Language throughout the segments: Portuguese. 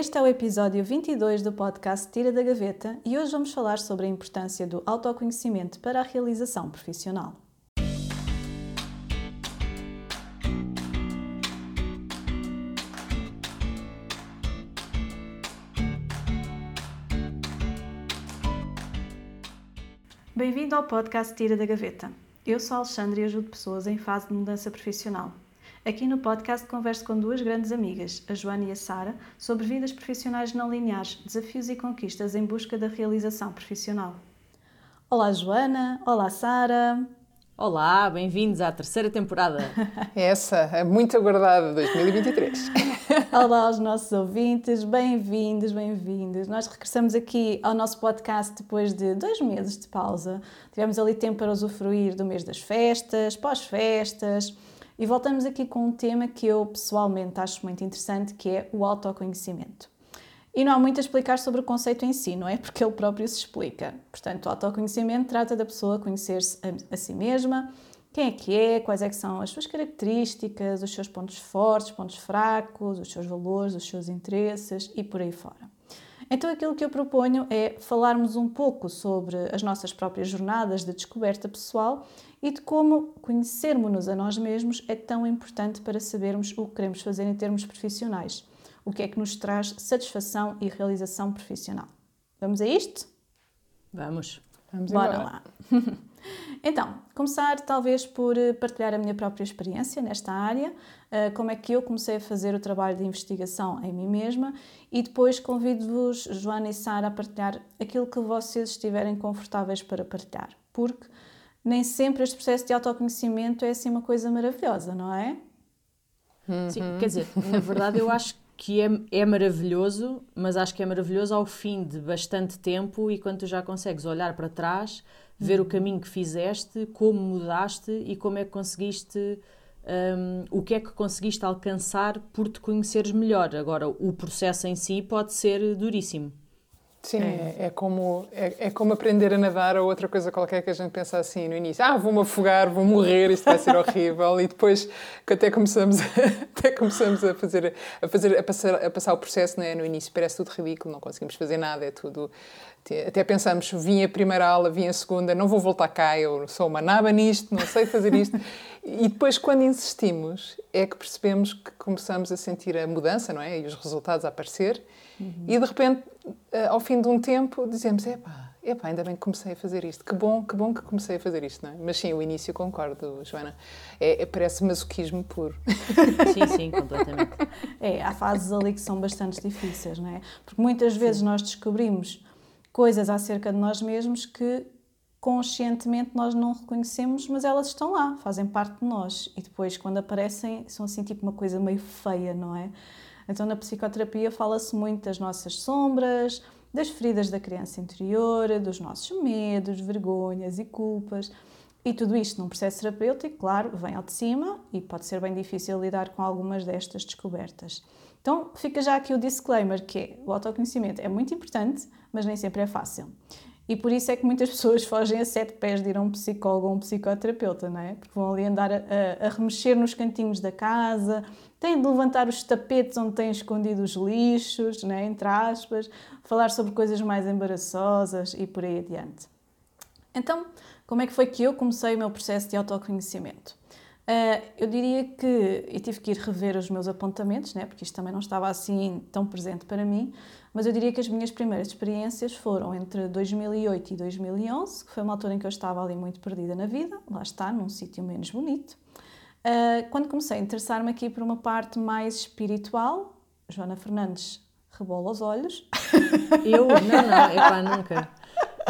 Este é o episódio 22 do podcast Tira da Gaveta e hoje vamos falar sobre a importância do autoconhecimento para a realização profissional. Bem-vindo ao podcast Tira da Gaveta. Eu sou Alexandre e ajudo pessoas em fase de mudança profissional. Aqui no podcast converso com duas grandes amigas, a Joana e a Sara, sobre vidas profissionais não lineares, desafios e conquistas em busca da realização profissional. Olá, Joana. Olá, Sara. Olá, bem-vindos à terceira temporada. Essa, é muito aguardada, 2023. Olá aos nossos ouvintes, bem-vindos, bem-vindos. Nós regressamos aqui ao nosso podcast depois de dois meses de pausa. Tivemos ali tempo para usufruir do mês das festas, pós-festas e voltamos aqui com um tema que eu pessoalmente acho muito interessante, que é o autoconhecimento. E não há muito a explicar sobre o conceito em si, não é? Porque ele próprio se explica. Portanto, o autoconhecimento trata da pessoa conhecer-se a, a, si mesma, quem é que é, quais é que são as suas características, os seus pontos fortes, pontos fracos, os seus valores, os seus interesses e por aí fora. Então, aquilo que eu proponho é falarmos um pouco sobre as nossas próprias jornadas de descoberta pessoal e de como conhecermos-nos a nós mesmos é tão importante para sabermos o que queremos fazer em termos profissionais, o que é que nos traz satisfação e realização profissional. Vamos a isto? Vamos. Vamos Bora embora. lá. Então, começar talvez por eh, partilhar a minha própria experiência nesta área, eh, como é que eu comecei a fazer o trabalho de investigação em mim mesma e depois convido-vos, Joana e Sara, a partilhar aquilo que vocês estiverem confortáveis para partilhar, porque nem sempre este processo de autoconhecimento é assim uma coisa maravilhosa, não é? Sim, quer dizer, na verdade eu acho que é, é maravilhoso, mas acho que é maravilhoso ao fim de bastante tempo e quando tu já consegues olhar para trás ver o uhum. caminho que fizeste, como mudaste e como é que conseguiste, um, o que é que conseguiste alcançar por te conheceres melhor. Agora, o processo em si pode ser duríssimo. Sim, é, é como, é, é, como aprender a nadar ou outra coisa qualquer que a gente pensa assim no início. Ah, vou-me afogar, vou morrer, isto vai ser horrível. e depois que até começamos, até começamos a fazer, a, fazer a, passar, a passar o processo, né? no início parece tudo ridículo, não conseguimos fazer nada, é tudo... Até pensamos, vim a primeira aula, vim a segunda, não vou voltar cá, eu sou uma naba nisto, não sei fazer isto. e depois, quando insistimos, é que percebemos que começamos a sentir a mudança, não é? E os resultados a aparecer. Uhum. E de repente, eh, ao fim de um tempo, dizemos: epá, epá, ainda bem que comecei a fazer isto. Que bom, que bom que comecei a fazer isto, não é? Mas sim, o início concordo, Joana. É, é, parece masoquismo puro. Sim, sim, completamente. É, há fases ali que são bastante difíceis, não é? Porque muitas vezes sim. nós descobrimos coisas acerca de nós mesmos que conscientemente nós não reconhecemos, mas elas estão lá, fazem parte de nós. E depois, quando aparecem, são assim tipo uma coisa meio feia, não é? Então, na psicoterapia, fala-se muito das nossas sombras, das feridas da criança interior, dos nossos medos, vergonhas e culpas. E tudo isto num processo terapêutico, claro, vem ao de cima e pode ser bem difícil lidar com algumas destas descobertas. Então, fica já aqui o disclaimer que é, o autoconhecimento é muito importante, mas nem sempre é fácil. E por isso é que muitas pessoas fogem a sete pés de ir a um psicólogo ou um psicoterapeuta, não é? Porque vão ali andar a, a, remexer nos cantinhos da casa, têm de levantar os tapetes onde têm escondido os lixos, né, entre aspas, falar sobre coisas mais embaraçosas e por aí adiante. Então, como é que foi que eu comecei o meu processo de autoconhecimento? Uh, eu diria que eu tive que ir rever os meus apontamentos, né, porque isto também não estava assim tão presente para mim, mas eu diria que as minhas primeiras experiências foram entre 2008 e 2011, que foi uma altura em que eu estava ali muito perdida na vida, lá está, num sítio menos bonito. Uh, quando comecei a interessar-me aqui por uma parte mais espiritual, Joana Fernandes rebola os olhos. Eu? Não, não, epá, nunca.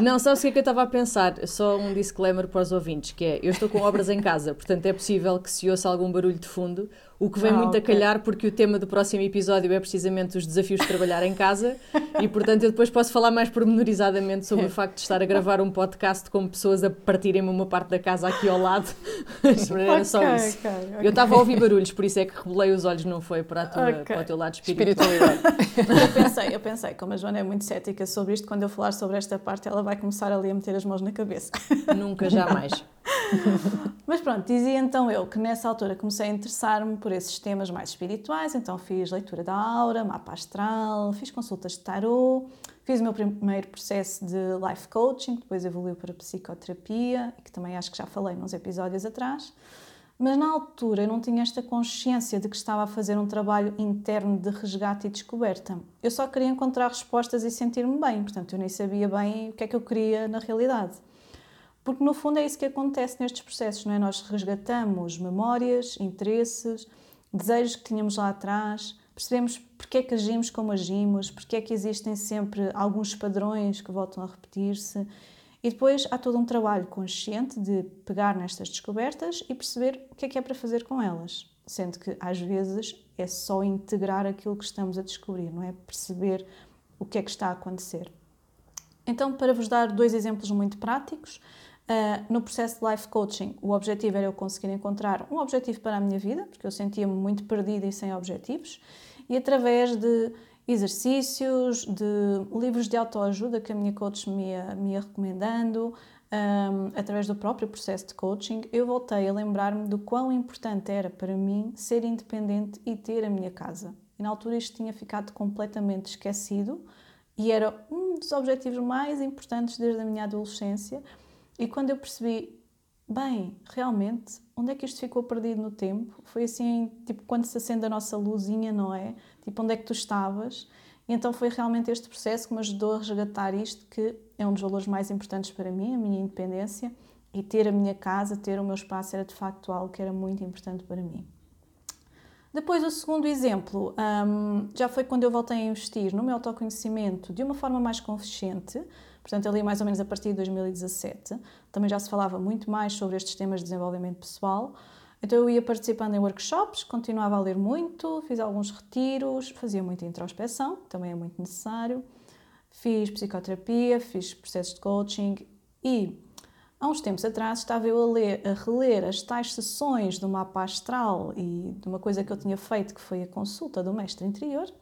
Não, sabes o que é que eu estava a pensar? Só um disclaimer para os ouvintes, que é, eu estou com obras em casa, portanto é possível que se ouça algum barulho de fundo, o que vem ah, muito okay. a calhar porque o tema do próximo episódio é precisamente os desafios de trabalhar em casa e, portanto, eu depois posso falar mais pormenorizadamente sobre o facto de estar a gravar um podcast com pessoas a partirem-me uma parte da casa aqui ao lado. Era só okay, isso. Okay, eu estava a ouvir barulhos, por isso é que rebolei os olhos, não foi para, tua, para o teu lado espiritual. eu pensei, eu pensei, como a Joana é muito cética sobre isto, quando eu falar sobre esta parte, ela vai começar ali a meter as mãos na cabeça. Nunca, jamais. Mas pronto, dizia então eu que nessa altura comecei a interessar-me por esses temas mais espirituais, então fiz leitura da aura, mapa astral, fiz consultas de tarot, fiz o meu primeiro processo de life coaching, que depois evoluiu para psicoterapia, que também acho que já falei nos episódios atrás. Mas na altura eu não tinha esta consciência de que estava a fazer um trabalho interno de resgate e descoberta. Eu só queria encontrar respostas e sentir-me bem, portanto eu nem sabia bem o que é que eu queria na realidade. Porque no fundo é isso que acontece nestes processos, não é? Nós resgatamos memórias, interesses, desejos que tínhamos lá atrás, percebemos porque é que agimos como agimos, porque é que existem sempre alguns padrões que voltam a repetir-se e depois há todo um trabalho consciente de pegar nestas descobertas e perceber o que é que é para fazer com elas. Sendo que às vezes é só integrar aquilo que estamos a descobrir, não é? Perceber o que é que está a acontecer. Então, para vos dar dois exemplos muito práticos, Uh, no processo de life coaching, o objetivo era eu conseguir encontrar um objetivo para a minha vida, porque eu sentia-me muito perdida e sem objetivos, e através de exercícios, de livros de autoajuda que a minha coach me ia, me ia recomendando, um, através do próprio processo de coaching, eu voltei a lembrar-me do quão importante era para mim ser independente e ter a minha casa. E na altura isto tinha ficado completamente esquecido e era um dos objetivos mais importantes desde a minha adolescência. E quando eu percebi, bem, realmente, onde é que isto ficou perdido no tempo? Foi assim, tipo, quando se acende a nossa luzinha, não é? Tipo, onde é que tu estavas? E então foi realmente este processo que me ajudou a resgatar isto, que é um dos valores mais importantes para mim, a minha independência, e ter a minha casa, ter o meu espaço era de facto algo que era muito importante para mim. Depois, o segundo exemplo um, já foi quando eu voltei a investir no meu autoconhecimento de uma forma mais consciente, portanto, ali mais ou menos a partir de 2017. Também já se falava muito mais sobre estes temas de desenvolvimento pessoal. Então eu ia participando em workshops, continuava a ler muito, fiz alguns retiros, fazia muita introspeção, também é muito necessário. Fiz psicoterapia, fiz processos de coaching e há uns tempos atrás estava eu a, ler, a reler as tais sessões do mapa astral e de uma coisa que eu tinha feito que foi a consulta do mestre interior.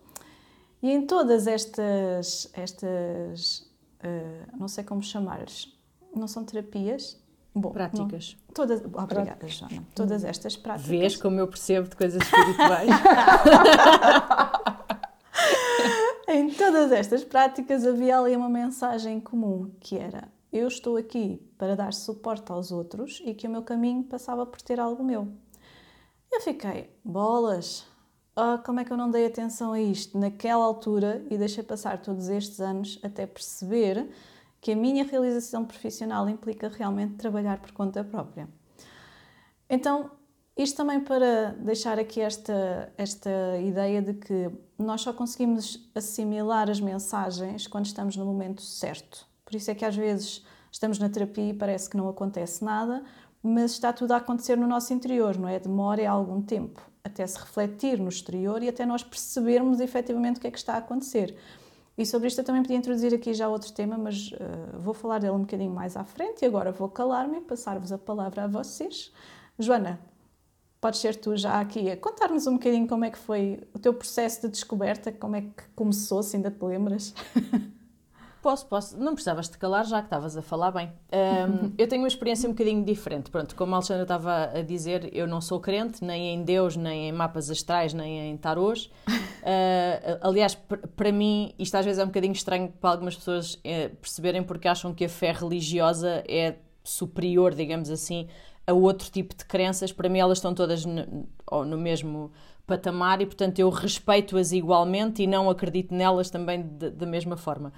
E em todas estas, estas uh, não sei como chamar-lhes, não são terapias, Bom, práticas. Não, todas, obrigada, Joana. Todas estas práticas. Vês como eu percebo de coisas espirituais? em todas estas práticas havia ali uma mensagem comum que era: eu estou aqui para dar suporte aos outros e que o meu caminho passava por ter algo meu. Eu fiquei, bolas, oh, como é que eu não dei atenção a isto naquela altura e deixei passar todos estes anos até perceber que a minha realização profissional implica realmente trabalhar por conta própria. Então, isto também para deixar aqui esta, esta ideia de que nós só conseguimos assimilar as mensagens quando estamos no momento certo. Por isso é que às vezes estamos na terapia e parece que não acontece nada, mas está tudo a acontecer no nosso interior, não é? Demora algum tempo até se refletir no exterior e até nós percebermos efetivamente o que é que está a acontecer. E sobre isto eu também podia introduzir aqui já outro tema, mas uh, vou falar dele um bocadinho mais à frente e agora vou calar-me e passar-vos a palavra a vocês. Joana, podes ser tu já aqui a contar-nos um bocadinho como é que foi o teu processo de descoberta, como é que começou, se ainda te lembras? Posso, posso. Não precisavas de calar já que estavas a falar bem. Um, eu tenho uma experiência um bocadinho diferente. Pronto, como a Alexandra estava a dizer, eu não sou crente nem em Deus, nem em mapas astrais, nem em tarôs. Uh, aliás, para mim, isto às vezes é um bocadinho estranho para algumas pessoas é, perceberem porque acham que a fé religiosa é superior, digamos assim, a outro tipo de crenças. Para mim, elas estão todas no, no mesmo patamar e, portanto, eu respeito-as igualmente e não acredito nelas também da mesma forma.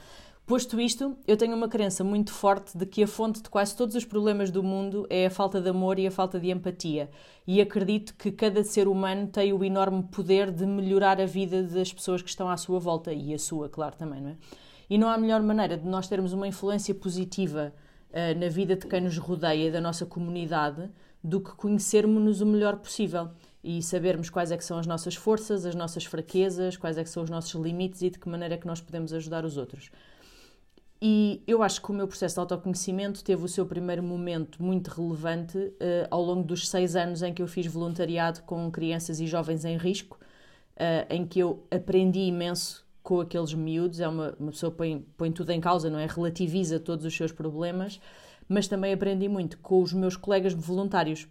Posto isto, eu tenho uma crença muito forte de que a fonte de quase todos os problemas do mundo é a falta de amor e a falta de empatia. E acredito que cada ser humano tem o enorme poder de melhorar a vida das pessoas que estão à sua volta e a sua, claro, também, não é? E não há melhor maneira de nós termos uma influência positiva uh, na vida de quem nos rodeia, da nossa comunidade, do que conhecermos-nos o melhor possível e sabermos quais é que são as nossas forças, as nossas fraquezas, quais é que são os nossos limites e de que maneira é que nós podemos ajudar os outros. E eu acho que o meu processo de autoconhecimento teve o seu primeiro momento muito relevante uh, ao longo dos seis anos em que eu fiz voluntariado com crianças e jovens em risco, uh, em que eu aprendi imenso com aqueles miúdos. É uma, uma pessoa põe, põe tudo em causa, não é? Relativiza todos os seus problemas, mas também aprendi muito com os meus colegas voluntários,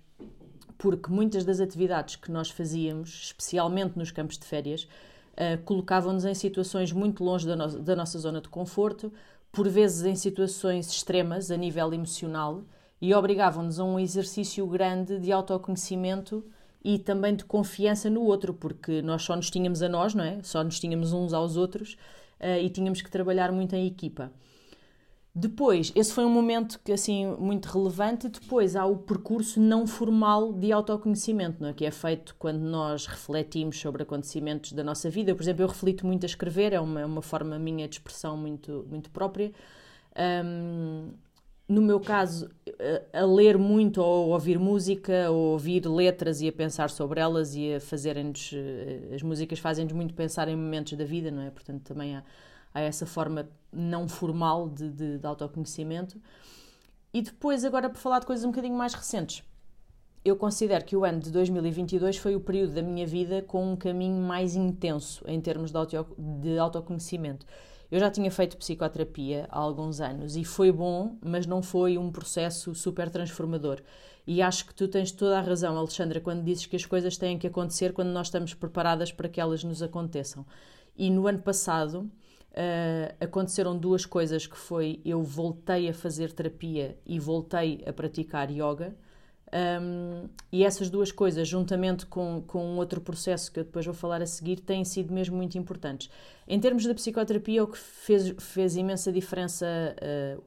porque muitas das atividades que nós fazíamos, especialmente nos campos de férias, uh, colocavam-nos em situações muito longe da, no da nossa zona de conforto, por vezes em situações extremas a nível emocional, e obrigavam-nos a um exercício grande de autoconhecimento e também de confiança no outro, porque nós só nos tínhamos a nós, não é? Só nos tínhamos uns aos outros uh, e tínhamos que trabalhar muito em equipa. Depois, esse foi um momento que assim muito relevante. Depois há o percurso não formal de autoconhecimento, não é? que é feito quando nós refletimos sobre acontecimentos da nossa vida. Por exemplo, eu reflito muito a escrever, é uma, uma forma minha de expressão muito, muito própria. Um, no meu caso, a, a ler muito ou ouvir música, ou ouvir letras e a pensar sobre elas e a fazerem-nos. Eh, as músicas fazem-nos muito pensar em momentos da vida, não é? Portanto, também há a essa forma não formal de, de, de autoconhecimento. E depois, agora, por falar de coisas um bocadinho mais recentes, eu considero que o ano de 2022 foi o período da minha vida com um caminho mais intenso em termos de, auto, de autoconhecimento. Eu já tinha feito psicoterapia há alguns anos e foi bom, mas não foi um processo super transformador. E acho que tu tens toda a razão, Alexandra, quando dizes que as coisas têm que acontecer quando nós estamos preparadas para que elas nos aconteçam. E no ano passado, uh, aconteceram duas coisas que foi eu voltei a fazer terapia e voltei a praticar yoga um, e essas duas coisas, juntamente com, com um outro processo que eu depois vou falar a seguir, têm sido mesmo muito importantes. Em termos da psicoterapia, o que fez, fez imensa diferença uh,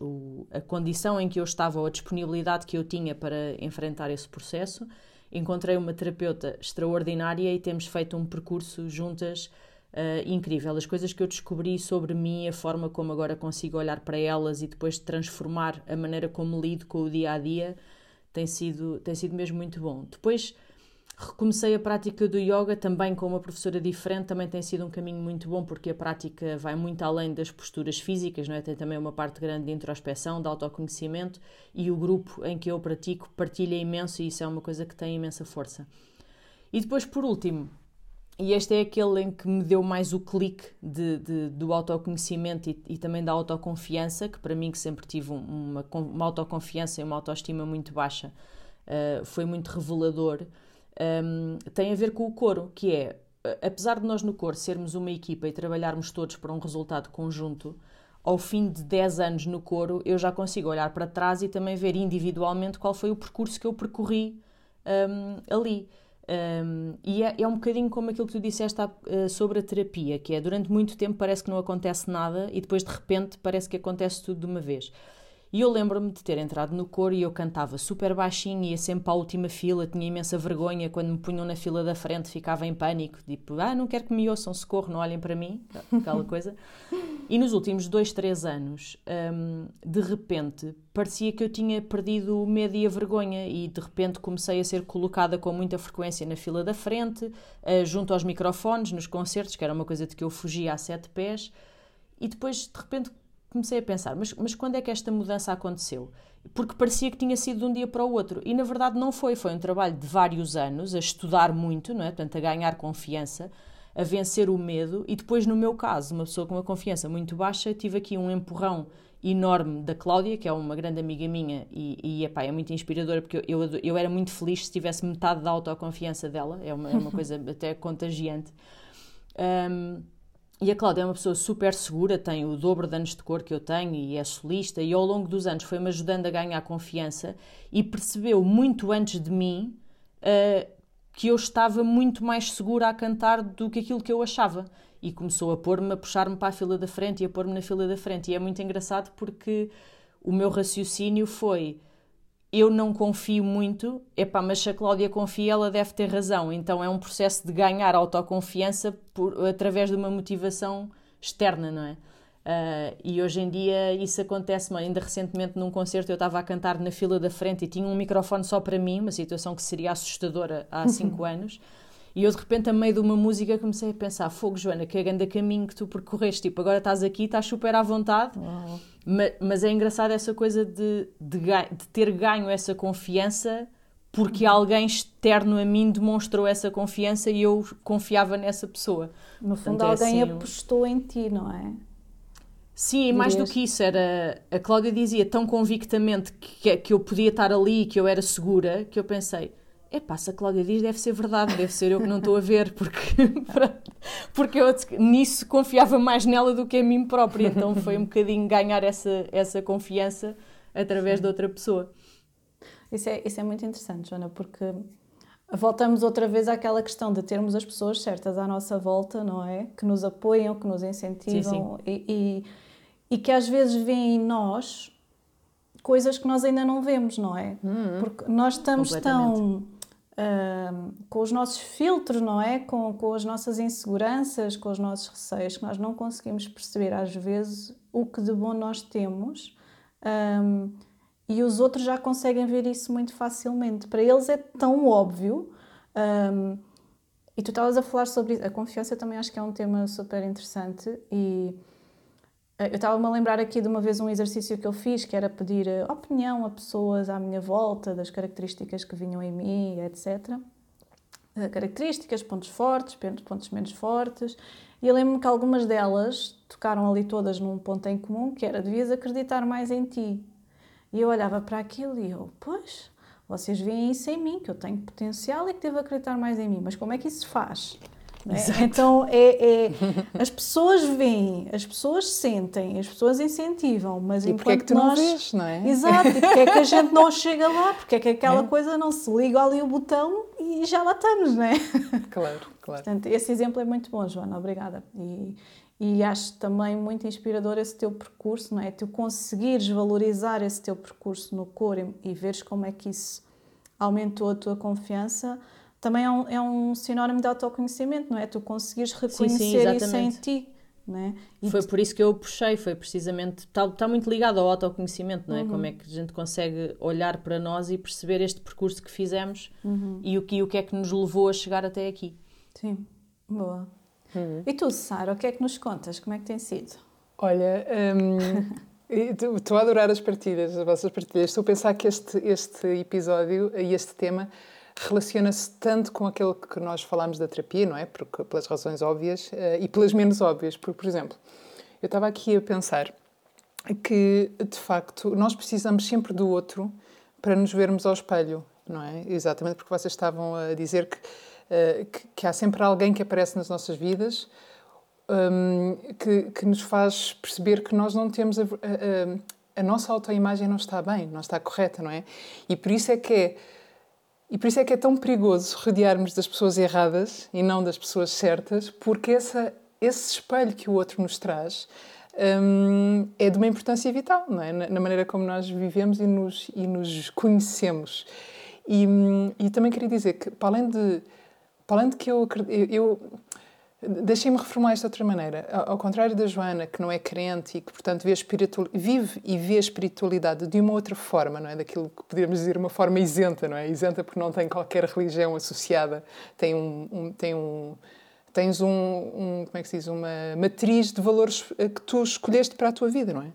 o, a condição em que eu estava ou a disponibilidade que eu tinha para enfrentar esse processo. Encontrei uma terapeuta extraordinária e temos feito um percurso juntas uh, incrível. As coisas que eu descobri sobre mim, a forma como agora consigo olhar para elas e depois transformar a maneira como lido com o dia a dia, tem sido, tem sido mesmo muito bom. Depois recomecei a prática do yoga também com uma professora diferente, também tem sido um caminho muito bom porque a prática vai muito além das posturas físicas, não é? Tem também uma parte grande de introspeção, de autoconhecimento e o grupo em que eu pratico partilha imenso e isso é uma coisa que tem imensa força. E depois, por último, e este é aquele em que me deu mais o clique de, de, do autoconhecimento e, e, também da autoconfiança, que para mim, que sempre tive uma, uma autoconfiança e uma autoestima muito baixa, uh, foi muito revelador. Um, tem a ver com o coro, que é, apesar de nós no coro sermos uma equipa e trabalharmos todos para um resultado conjunto, ao fim de 10 anos no coro, eu já consigo olhar para trás e também ver individualmente qual foi o percurso que eu percorri um, ali. Um, e é, é, um bocadinho como aquilo que tu disseste uh, sobre a terapia, que é durante muito tempo parece que não acontece nada e depois de repente parece que acontece tudo de uma vez. E eu lembro-me de ter entrado no coro e eu cantava super baixinho, ia sempre para a última fila, tinha imensa vergonha. Quando me punham na fila da frente, ficava em pânico, tipo, ah, não quero que me ouçam, socorro, não olhem para mim, aquela coisa. E nos últimos dois, três anos, um, de repente, parecia que eu tinha perdido o medo e a vergonha, e de repente comecei a ser colocada com muita frequência na fila da frente, uh, junto aos microfones, nos concertos, que era uma coisa de que eu fugia a sete pés. E depois, de repente, comecei a pensar, mas, mas quando é que esta mudança aconteceu? Porque parecia que tinha sido de um dia para o outro. E na verdade não foi. Foi um trabalho de vários anos, a estudar muito, não é? Portanto, a ganhar confiança, a vencer o medo. E depois, no meu caso, uma pessoa com uma confiança muito baixa, tive aqui um empurrão enorme da Cláudia, que é uma grande amiga minha e, e epá, é muito inspiradora, porque eu, eu, eu, era muito feliz se tivesse metade da autoconfiança dela. É uma, é uma coisa até contagiante. Um, e a Cláudia é uma pessoa super segura, tem o dobro de anos de cor que eu tenho e é solista, e ao longo dos anos foi-me ajudando a ganhar confiança e percebeu muito antes de mim uh, que eu estava muito mais segura a cantar do que aquilo que eu achava. E começou a pôr-me, a puxar-me para a fila da frente e a pôr-me na fila da frente. E é muito engraçado porque o meu raciocínio foi eu não confio muito, epá, mas se a Cláudia confia, ela deve ter razão. Então é um processo de ganhar autoconfiança por, através de uma motivação externa, não é? Uh, e hoje em dia isso acontece, ainda recentemente num concerto eu estava a cantar na fila da frente e tinha um microfone só para mim, uma situação que seria assustadora há cinco anos. E eu de repente, a meio de uma música, comecei a pensar: Fogo, Joana, que grande caminho que tu percorreste. Tipo, agora estás aqui, estás super à vontade. Mas, mas, é engraçado essa coisa de, de, de, ter ganho essa confiança porque alguém externo a mim demonstrou essa confiança e eu confiava nessa pessoa. No fundo, Portanto, alguém é assim, apostou em ti, não é? Sim, e mais do que isso, era, a Cláudia dizia tão convictamente que, que eu podia estar ali, que eu era segura, que eu pensei, é pá, se a Cláudia diz deve ser verdade, deve ser eu que não estou a ver, porque, porque eu nisso confiava mais nela do que em mim própria, então foi um bocadinho ganhar essa, essa confiança através de outra pessoa. Isso é, isso é muito interessante, Joana, porque voltamos outra vez àquela questão de termos as pessoas certas à nossa volta, não é? Que nos apoiam, que nos incentivam sim, sim. E, e, e, que às vezes veem em nós coisas que nós ainda não vemos, não é? Uhum. Porque nós estamos tão com os nossos filtros, não é? Com, com as nossas inseguranças, com os nossos receios, que nós não conseguimos perceber às vezes o que de bom nós temos. Um, e os outros já conseguem ver isso muito facilmente. Para eles é tão óbvio. Um, e tu estavas a falar sobre isso. A confiança também acho que é um tema super interessante. E eu estava-me a lembrar aqui de uma vez um exercício que eu fiz, que era pedir eh, opinião a pessoas à minha volta das características que vinham em mim, etc. Eh, características, pontos fortes, pontos menos fortes. E eu lembro-me que algumas delas tocaram ali todas num ponto em comum, que era devias acreditar mais em ti. E eu olhava para aquilo e eu, pois, vocês veem isso em mim, que eu tenho potencial e que devo acreditar mais em mim, mas como é que isso se faz? É? Então, é, é, as pessoas veem, as pessoas sentem, as pessoas incentivam, mas e enquanto é que tu nós... não vês, não é? Exato, e porque é que a gente não chega lá, porque é que aquela é. coisa não se liga ali o botão e já lá estamos, não é? Claro, claro. Portanto, esse exemplo é muito bom, Joana, obrigada. E, e acho também muito inspirador esse teu percurso, não é? Tu conseguires valorizar esse teu percurso no coro e, e veres como é que isso aumentou a tua confiança, também é um, é um sinónimo de autoconhecimento, não é? Tu conseguires reconhecer sim, sim, isso em ti. Não é? E foi por isso que eu puxei, foi precisamente. Está, está muito ligado ao autoconhecimento, não é? Uhum. Como é que a gente consegue olhar para nós e perceber este percurso que fizemos uhum. e, o que, e o que é que nos levou a chegar até aqui. Sim, boa. Uhum. E tu, Sara, o que é que nos contas? Como é que tem sido? Olha, um, estou a adorar as partilhas, as vossas partilhas. Estou a pensar que este, este episódio e este tema relaciona-se tanto com aquele que nós falámos da terapia, não é? Porque, pelas razões óbvias uh, e pelas menos óbvias. Porque, por exemplo, eu estava aqui a pensar que, de facto, nós precisamos sempre do outro para nos vermos ao espelho, não é? Exatamente porque vocês estavam a dizer que eh, que, que, há sempre alguém que aparece nas nossas vidas um, que, que, nos faz perceber que nós não temos a, a, a nossa autoimagem não está bem, não está correta, não é? E por isso é que é e por isso é que é tão perigoso rodearmos das pessoas erradas e não das pessoas certas, porque essa, esse espelho que o outro nos traz um, é de uma importância vital, não é? Na, maneira como nós vivemos e nos, e nos conhecemos. E, e também queria dizer que, para além de além de que eu, eu, eu Deixem-me reformular isto de outra maneira. Ao, contrário da Joana, que não é crente e que, portanto, vê vive e vê a espiritualidade de uma outra forma, não é? Daquilo que poderíamos dizer uma forma isenta, não é? Isenta porque não tem qualquer religião associada, tem um, um tem um tens um, um, como é que se diz, uma matriz de valores que tu escolheste para a tua vida, não é?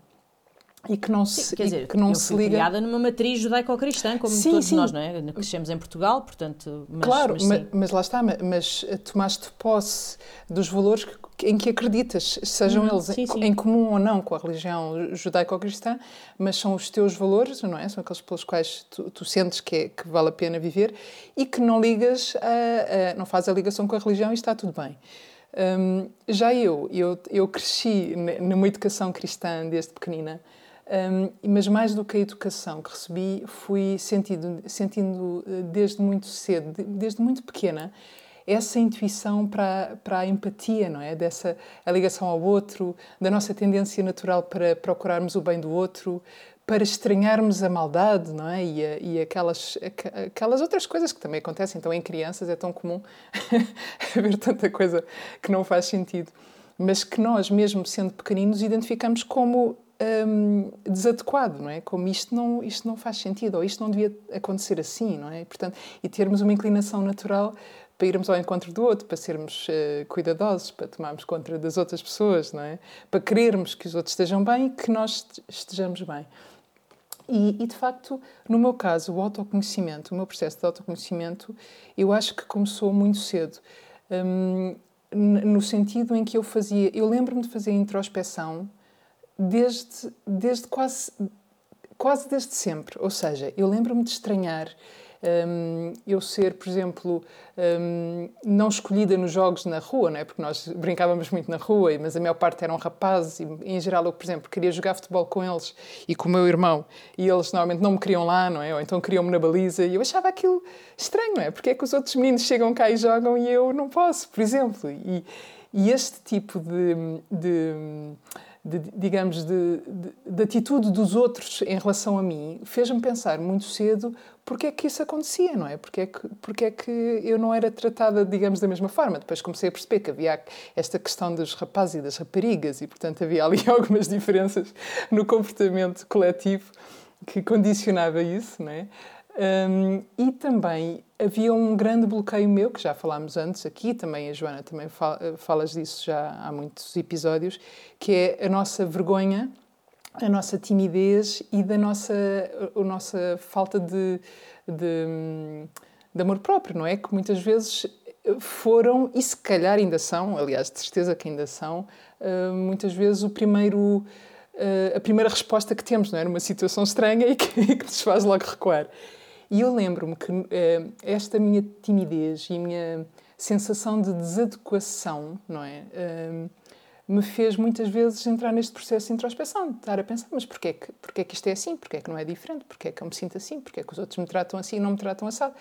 E que não se, sim, quer dizer, que não se liga criada numa matriz judaico-cristã como sim, todos sim. nós não é? Crescemos em Portugal portanto mas, claro mas, mas, mas, lá está mas tomaste posse dos valores em que acreditas sejam hum, eles em, em, comum ou não com a religião judaico-cristã mas são os teus valores não é? São aqueles pelos quais tu, tu sentes que, é, que vale a pena viver e que não ligas a, a, não fazes a ligação com a religião e está tudo bem. Um, já eu, eu eu cresci numa educação cristã desde pequenina um, mas mais do que a educação que recebi, fui sentindo, sentindo eh, desde muito cedo, desde muito pequena, essa intuição para, para a empatia, não é? Dessa a ligação ao outro, da nossa tendência natural para procurarmos o bem do outro, para estranharmos a maldade, não é? E, a, e aquelas, aquelas outras coisas que também acontecem. Então, em crianças é tão comum haver tanta coisa que não faz sentido, mas que nós, mesmo sendo pequeninos, identificamos como um, desadequado, não é? Como isto não, isto não faz sentido, ou isto não devia acontecer assim, não é? E, portanto, e termos uma inclinação natural para irmos ao encontro do outro, para sermos uh, cuidadosos, para tomarmos conta das outras pessoas, não é? Para querermos que os outros estejam bem e que nós estejamos bem. E, e, de facto, no meu caso, o autoconhecimento, o meu processo de autoconhecimento, eu acho que começou muito cedo. Um, no sentido em que eu fazia, eu lembro-me de fazer introspeção desde, desde quase, quase desde sempre. Ou seja, eu lembro-me de estranhar um, eu ser, por exemplo, um, não escolhida nos jogos na rua, não é? porque nós brincávamos muito na rua, mas a maior parte eram rapazes, e em geral eu, por exemplo, queria jogar futebol com eles e com o meu irmão, e eles normalmente não me queriam lá, não é? ou então queriam-me na baliza, e eu achava aquilo estranho, não é? Porque é que os outros meninos chegam cá e jogam e eu não posso, por exemplo. E, e este tipo de, de de, digamos, de, de, de, atitude dos outros em relação a mim, fez-me pensar muito cedo porque é que isso acontecia, não é? Porque é que, porque é que eu não era tratada, digamos, da mesma forma. Depois comecei a perceber que havia esta questão dos rapazes e das raparigas e, portanto, havia ali algumas diferenças no comportamento coletivo que condicionava isso, não é? Um, e também havia um grande bloqueio meu, que já falámos antes aqui, também a Joana também fala, falas disso já há muitos episódios, que é a nossa vergonha, a nossa timidez e da nossa, a nossa falta de, de, de amor próprio, não é? Que muitas vezes foram, e se calhar ainda são, aliás, de certeza que ainda são, uh, muitas vezes o primeiro, uh, a primeira resposta que temos, não é? Numa situação estranha e que, que nos faz logo recuar. E eu lembro-me que eh, esta minha timidez e a minha sensação de desadequação, não é? Eh, me fez muitas vezes entrar neste processo de introspeção, de estar a pensar, mas porquê que, porquê que isto é assim? Porquê que não é diferente? Porquê que eu me sinto assim? Porquê que os outros me tratam assim e não me tratam assado?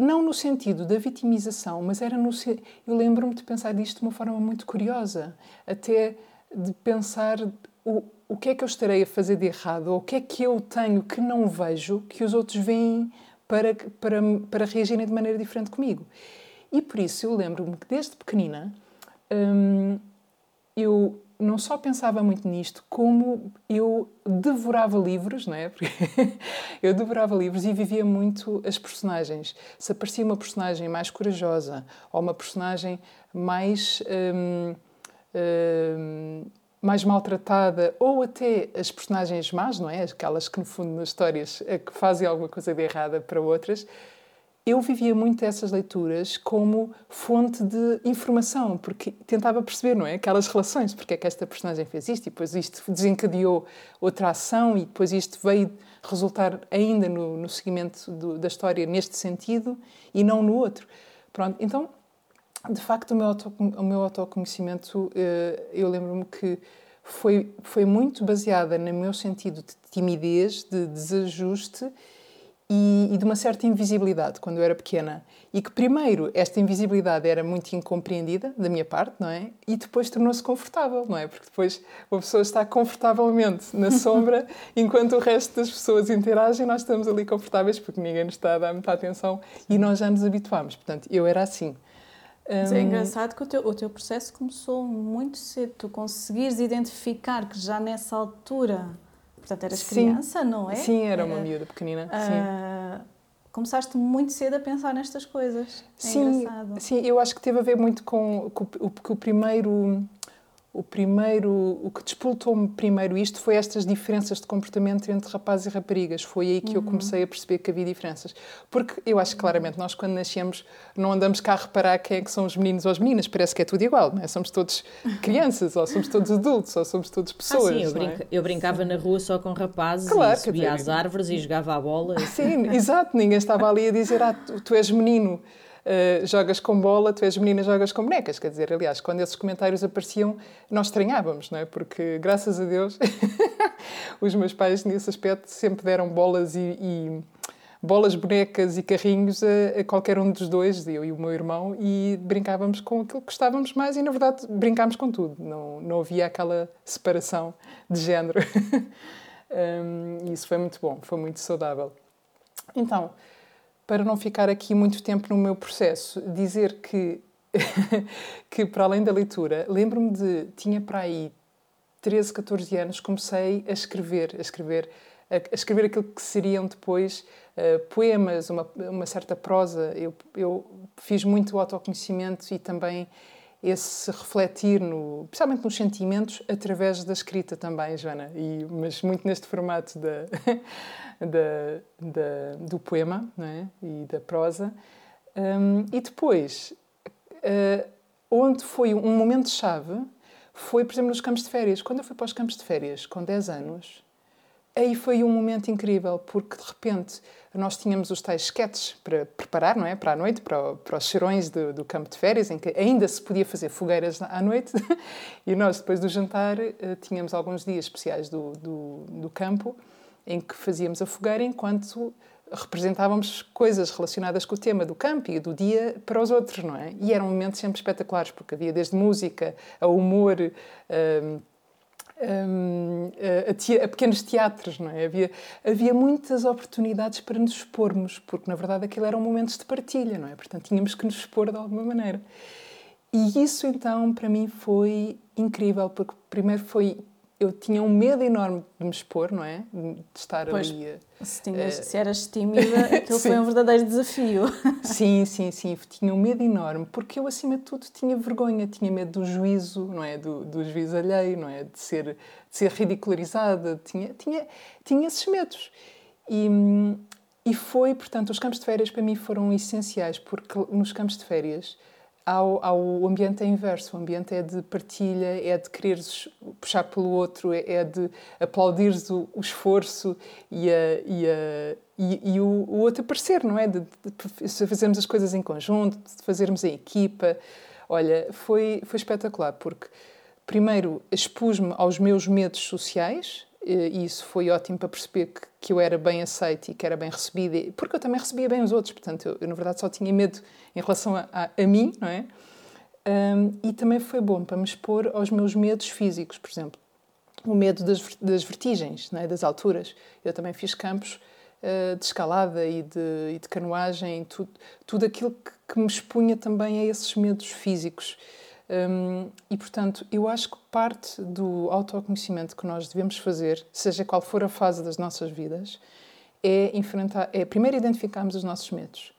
Não no sentido da vitimização, mas era no... Eu lembro-me de pensar disto de uma forma muito curiosa, até de pensar o, o que é que eu estarei a fazer de errado, ou o que é que eu tenho que não vejo que os outros veem para, para, para reagirem de maneira diferente comigo. E por isso eu lembro-me que desde pequenina hum, eu não só pensava muito nisto, como eu devorava livros, não é? Porque eu devorava livros e vivia muito as personagens. Se aparecia uma personagem mais corajosa ou uma personagem mais. Hum, hum, mais maltratada, ou até as personagens más, não é? Aquelas que, no fundo, nas histórias é que fazem alguma coisa de errada para outras. Eu vivia muito essas leituras como fonte de informação, porque tentava perceber, não é? Aquelas relações, porque é que esta personagem fez isto, e depois isto desencadeou outra ação, e depois isto veio resultar ainda no, no seguimento do, da história neste sentido e não no outro. Pronto, então de facto, o meu, auto, o meu autoconhecimento, eh, eu lembro-me que foi, foi muito baseada no meu sentido de timidez, de desajuste e, e, de uma certa invisibilidade quando eu era pequena. E que, primeiro, esta invisibilidade era muito incompreendida da minha parte, não é? E depois tornou-se confortável, não é? Porque depois uma pessoa está confortavelmente na sombra enquanto o resto das pessoas interagem, nós estamos ali confortáveis porque ninguém nos está a dar muita atenção e nós já nos habituámos. Portanto, eu era assim. Mas é engraçado que o teu, o teu processo começou muito cedo. Tu conseguires identificar que já nessa altura, portanto, eras sim, criança, não é? Sim, era uma miúda pequenina. Uh, sim. Começaste muito cedo a pensar nestas coisas. É sim, engraçado. sim, eu acho que teve a ver muito com, com, com, com o primeiro o primeiro, o que despoltou-me primeiro isto foi estas diferenças de comportamento entre rapazes e raparigas. Foi aí que uhum. eu comecei a perceber que havia diferenças. Porque eu acho que claramente nós quando nascemos não andamos cá a reparar quem é que são os meninos ou as meninas, parece que é tudo igual, não é? Somos todos crianças, ou somos todos adultos, ou somos todos pessoas. Ah, sim, eu, é? brinca, eu brincava sim. na rua só com rapazes claro, e subia às árvores e jogava a bola. Sim, exato, ninguém estava ali a dizer, ah, tu, tu és menino uh, jogas com bola, tu és menina, jogas com bonecas. Quer dizer, aliás, quando esses comentários apareciam, nós estranhávamos, não é? Porque, graças a Deus, os meus pais, nesse aspecto, sempre deram bolas e, e bolas, bonecas e carrinhos a, a, qualquer um dos dois, eu e o meu irmão, e brincávamos com aquilo que gostávamos mais e, na verdade, brincámos com tudo. Não, não havia aquela separação de género. um, isso foi muito bom, foi muito saudável. Então, para não ficar aqui muito tempo no meu processo, dizer que, que para além da leitura, lembro-me de, tinha para aí 13, 14 anos, comecei a escrever, a escrever, a, escrever aquilo que seriam depois uh, poemas, uma, uma certa prosa. Eu, eu fiz muito autoconhecimento e também esse refletir, no, principalmente nos sentimentos, através da escrita também, Joana, e, mas muito neste formato da, da, da, do poema é? e da prosa. Um, e depois, uh, onde foi um momento-chave, foi, por exemplo, nos campos de férias. Quando eu fui para os campos de férias, com 10 anos, aí foi um momento incrível, porque de repente nós tínhamos os tais sketches para preparar, não é? Para a noite, para, para os cheirões do, do, campo de férias, em que ainda se podia fazer fogueiras à noite. e nós, depois do jantar, eh, tínhamos alguns dias especiais do, do, do campo em que fazíamos a fogueira enquanto representávamos coisas relacionadas com o tema do campo e do dia para os outros, não é? E eram momentos sempre espetaculares, porque havia desde música a humor. Hum, hum, a, a, pequenos teatros, não é? Havia, havia muitas oportunidades para nos expormos, porque na verdade aquilo eram momentos de partilha, não é? Portanto, tínhamos que nos expor de alguma maneira. E isso então para mim foi incrível, porque primeiro foi eu tinha um medo enorme de me expor, não é? De estar pois, ali. Se, tinhas, uh, se eras tímida, aquilo foi um verdadeiro desafio. sim, sim, sim. Tinha um medo enorme, porque eu, acima de tudo, tinha vergonha, tinha medo do juízo, não é? Do, do juízo alheio, não é? De ser, de ser ridicularizada. Tinha, tinha, tinha esses medos. E, e foi, portanto, os campos de férias para mim foram essenciais, porque nos campos de férias ao, ao ambiente é inverso. O ambiente é de partilha, é de quereres puxar pelo outro, é, é de aplaudires o, o esforço e, a, e, a, e, e o, o, outro aparecer, não é? De, de, de, fazermos as coisas em conjunto, de fazermos em equipa. Olha, foi, foi espetacular, porque primeiro expus-me aos meus medos sociais, e isso foi ótimo para perceber que, que eu era bem aceita e que era bem recebida, porque eu também recebia bem os outros, portanto, eu, eu na verdade só tinha medo em relação a, a, a mim, não é? Um, e também foi bom para me expor aos meus medos físicos, por exemplo, o medo das, das vertigens, não é? das alturas. Eu também fiz campos uh, de escalada e de, e de canoagem, tudo, tudo aquilo que, que me expunha também a esses medos físicos. Um, e, portanto, eu acho que parte do autoconhecimento que nós devemos fazer, seja qual for a fase das nossas vidas, é enfrentar, é primeiro identificarmos os nossos medos.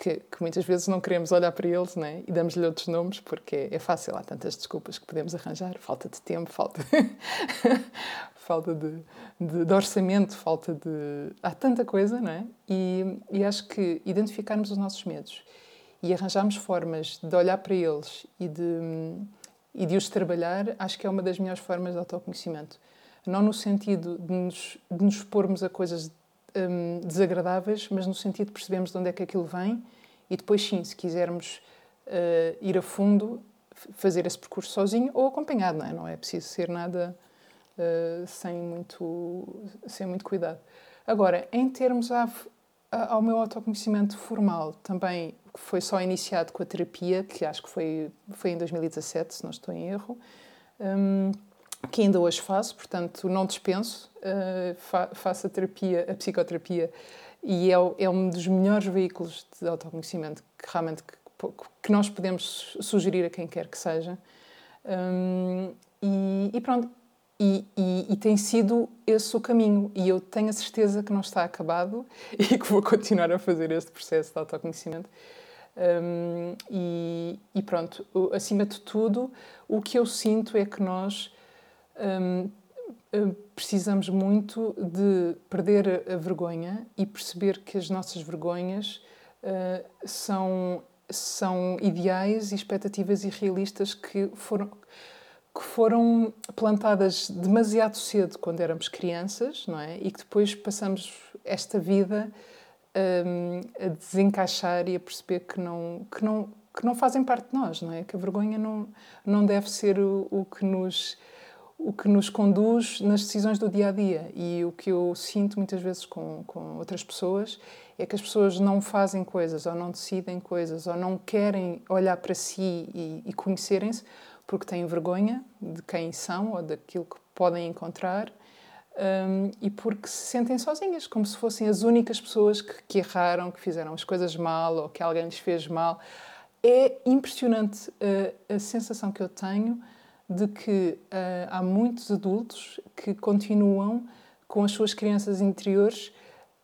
Que, que muitas vezes não queremos olhar para eles né? e damos-lhe outros nomes porque é, é, fácil, há tantas desculpas que podemos arranjar falta de tempo, falta, falta de, de, de, orçamento, falta de. há tanta coisa, não é? E, e acho que identificarmos os nossos medos e arranjarmos formas de olhar para eles e de, e de os trabalhar, acho que é uma das melhores formas de autoconhecimento. Não no sentido de nos, de nos expormos a coisas hum, desagradáveis, mas no sentido de percebermos de onde é que aquilo vem e depois, sim, se quisermos uh, ir a fundo, fazer esse percurso sozinho ou acompanhado, não é? Não é preciso ser nada uh, sem, muito, sem muito cuidado. Agora, em termos ao meu autoconhecimento formal, também foi só iniciado com a terapia, que acho que foi, foi em 2017, se não estou em erro, um, que ainda hoje faço, portanto não dispenso, uh, fa faço a terapia, a psicoterapia, e é, é, um dos melhores veículos de autoconhecimento que realmente que, que nós podemos sugerir a quem quer que seja. Um, e, e, pronto, e, e, e, tem sido esse o caminho. E eu tenho a certeza que não está acabado e que vou continuar a fazer este processo de autoconhecimento. Um, e, pronto, acima de tudo, o que eu sinto é que nós um, hum, precisamos muito de perder a vergonha e perceber que as nossas vergonhas uh, são, são ideais e expectativas irrealistas que foram que foram plantadas demasiado cedo quando éramos crianças, não é? E que depois passamos esta vida um, a desencaixar e a perceber que não, que não, que não fazem parte de nós, não é? Que a vergonha não, não deve ser o, o que nos o que nos conduz nas decisões do dia a dia. E o que eu sinto muitas vezes com, com outras pessoas é que as pessoas não fazem coisas, ou não decidem coisas, ou não querem olhar para si e, e conhecerem-se porque têm vergonha de quem são ou daquilo que podem encontrar um, e porque se sentem sozinhas, como se fossem as únicas pessoas que, que, erraram, que fizeram as coisas mal ou que alguém lhes fez mal. É impressionante uh, a sensação que eu tenho de que uh, há muitos adultos que continuam com as suas crianças interiores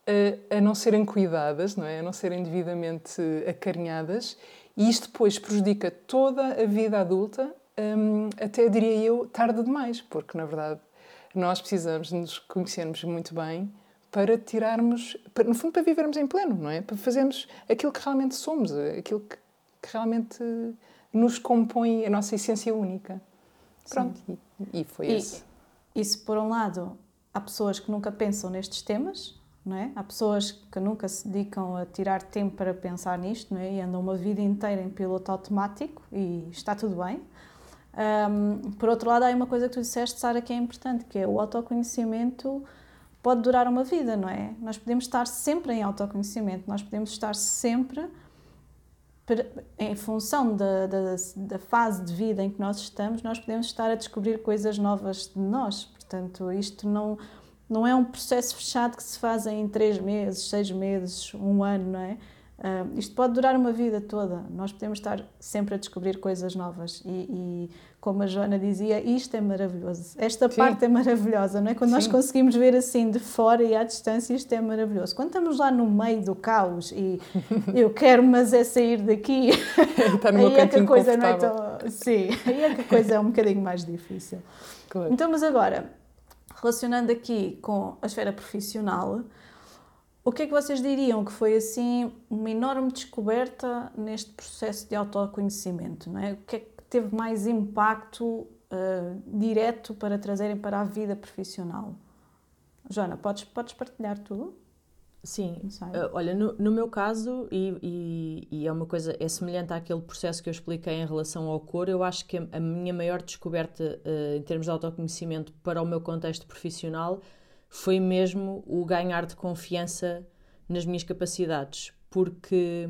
uh, a não serem cuidadas, não é? a não serem devidamente acarinhadas, e isto depois prejudica toda a vida adulta, um, até diria eu, tarde demais, porque na verdade nós precisamos nos conhecermos muito bem para tirarmos, para, no fundo, para vivermos em pleno, não é? Para fazermos aquilo que realmente somos, aquilo que, que realmente nos compõe a nossa essência única. Pronto, e, e, foi e, isso. Isso, por um lado, há pessoas que nunca pensam nestes temas, não é? Há pessoas que nunca se dedicam a tirar tempo para pensar nisto, não é? E andam uma vida inteira em piloto automático e está tudo bem. Um, por outro lado, há uma coisa que tu disseste, Sara, que é importante, que é o autoconhecimento pode durar uma vida, não é? Nós podemos estar sempre em autoconhecimento, nós podemos estar sempre em função da, da, da, fase de vida em que nós estamos, nós podemos estar a descobrir coisas novas de nós. Portanto, isto não, não é um processo fechado que se faz em três meses, seis meses, um ano, não é? Uh, isto pode durar uma vida toda. Nós podemos estar sempre a descobrir coisas novas. E, e como a Joana dizia, isto é maravilhoso. Esta Sim. parte é maravilhosa, não é? Quando Sim. nós conseguimos ver assim de fora e à distância, isto é maravilhoso. Quando estamos lá no meio do caos e eu quero, mas é sair daqui, no aí é que a coisa não é tão. Sim, aí é que a coisa é um bocadinho mais difícil. Claro. Então, mas agora, relacionando aqui com a esfera profissional. O que é que vocês diriam que foi assim uma enorme descoberta neste processo de autoconhecimento? Não é? O que é que teve mais impacto uh, direto para trazerem para a vida profissional? Joana, podes, podes partilhar tu? Sim, uh, olha, no, no, meu caso, e, e, e, é uma coisa, é semelhante àquele processo que eu expliquei em relação ao cor, eu acho que a, a minha maior descoberta uh, em termos de autoconhecimento para o meu contexto profissional foi mesmo o ganhar de confiança nas minhas capacidades, porque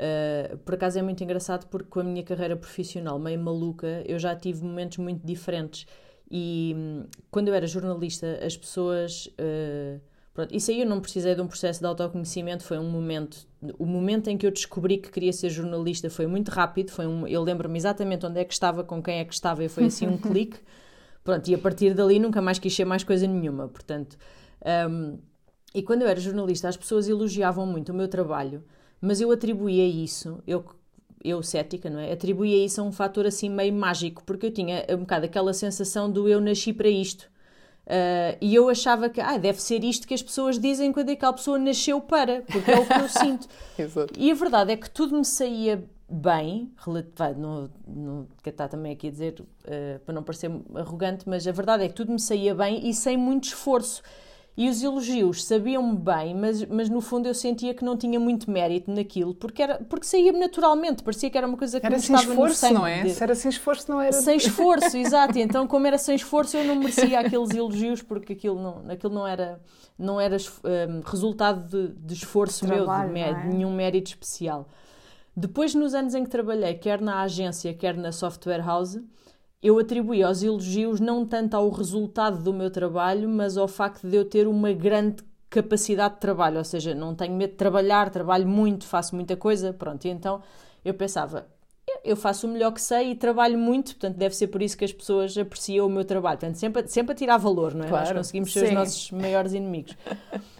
uh, por acaso é muito engraçado porque com a minha carreira profissional meio maluca eu já tive momentos muito diferentes e um, quando eu era jornalista as pessoas uh, pronto, isso aí eu não precisei de um processo de autoconhecimento foi um momento o momento em que eu descobri que queria ser jornalista foi muito rápido foi um, eu lembro-me exatamente onde é que estava com quem é que estava e foi assim um clique Pronto, e a partir dali nunca mais quis ser mais coisa nenhuma, portanto. Um, e quando eu era jornalista, as pessoas elogiavam muito o meu trabalho, mas eu atribuía isso, eu, eu cética, não é? Atribuía isso a um fator assim meio mágico, porque eu tinha um bocado aquela sensação do eu nasci para isto. Uh, e eu achava que ah, deve ser isto que as pessoas dizem quando aquela pessoa nasceu para, porque é o que eu sinto. e a verdade é que tudo me saía bem, não, não que está também aqui a dizer uh, para não parecer arrogante, mas a verdade é que tudo me saía bem e sem muito esforço. E os elogios sabiam-me bem, mas, mas no fundo eu sentia que não tinha muito mérito naquilo, porque, era, porque saía-me naturalmente, parecia que era uma coisa que era me sem esforço, no não é? Se era sem esforço, não era. Sem esforço, exato. Então, como era sem esforço, eu não merecia aqueles elogios, porque aquilo não, aquilo não era, não era um, resultado de, de esforço Trabalho, meu, de, é? de nenhum mérito especial. Depois, nos anos em que trabalhei, quer na agência, quer na software house, eu atribuí aos elogios não tanto ao resultado do meu trabalho, mas ao facto de eu ter uma grande capacidade de trabalho, ou seja, não tenho medo de trabalhar, trabalho muito, faço muita coisa, pronto. E então eu pensava, eu faço o melhor que sei e trabalho muito, portanto deve ser por isso que as pessoas apreciam o meu trabalho. Portanto, sempre, sempre a tirar valor, não é? Claro, Nós conseguimos ser sim. os nossos maiores inimigos.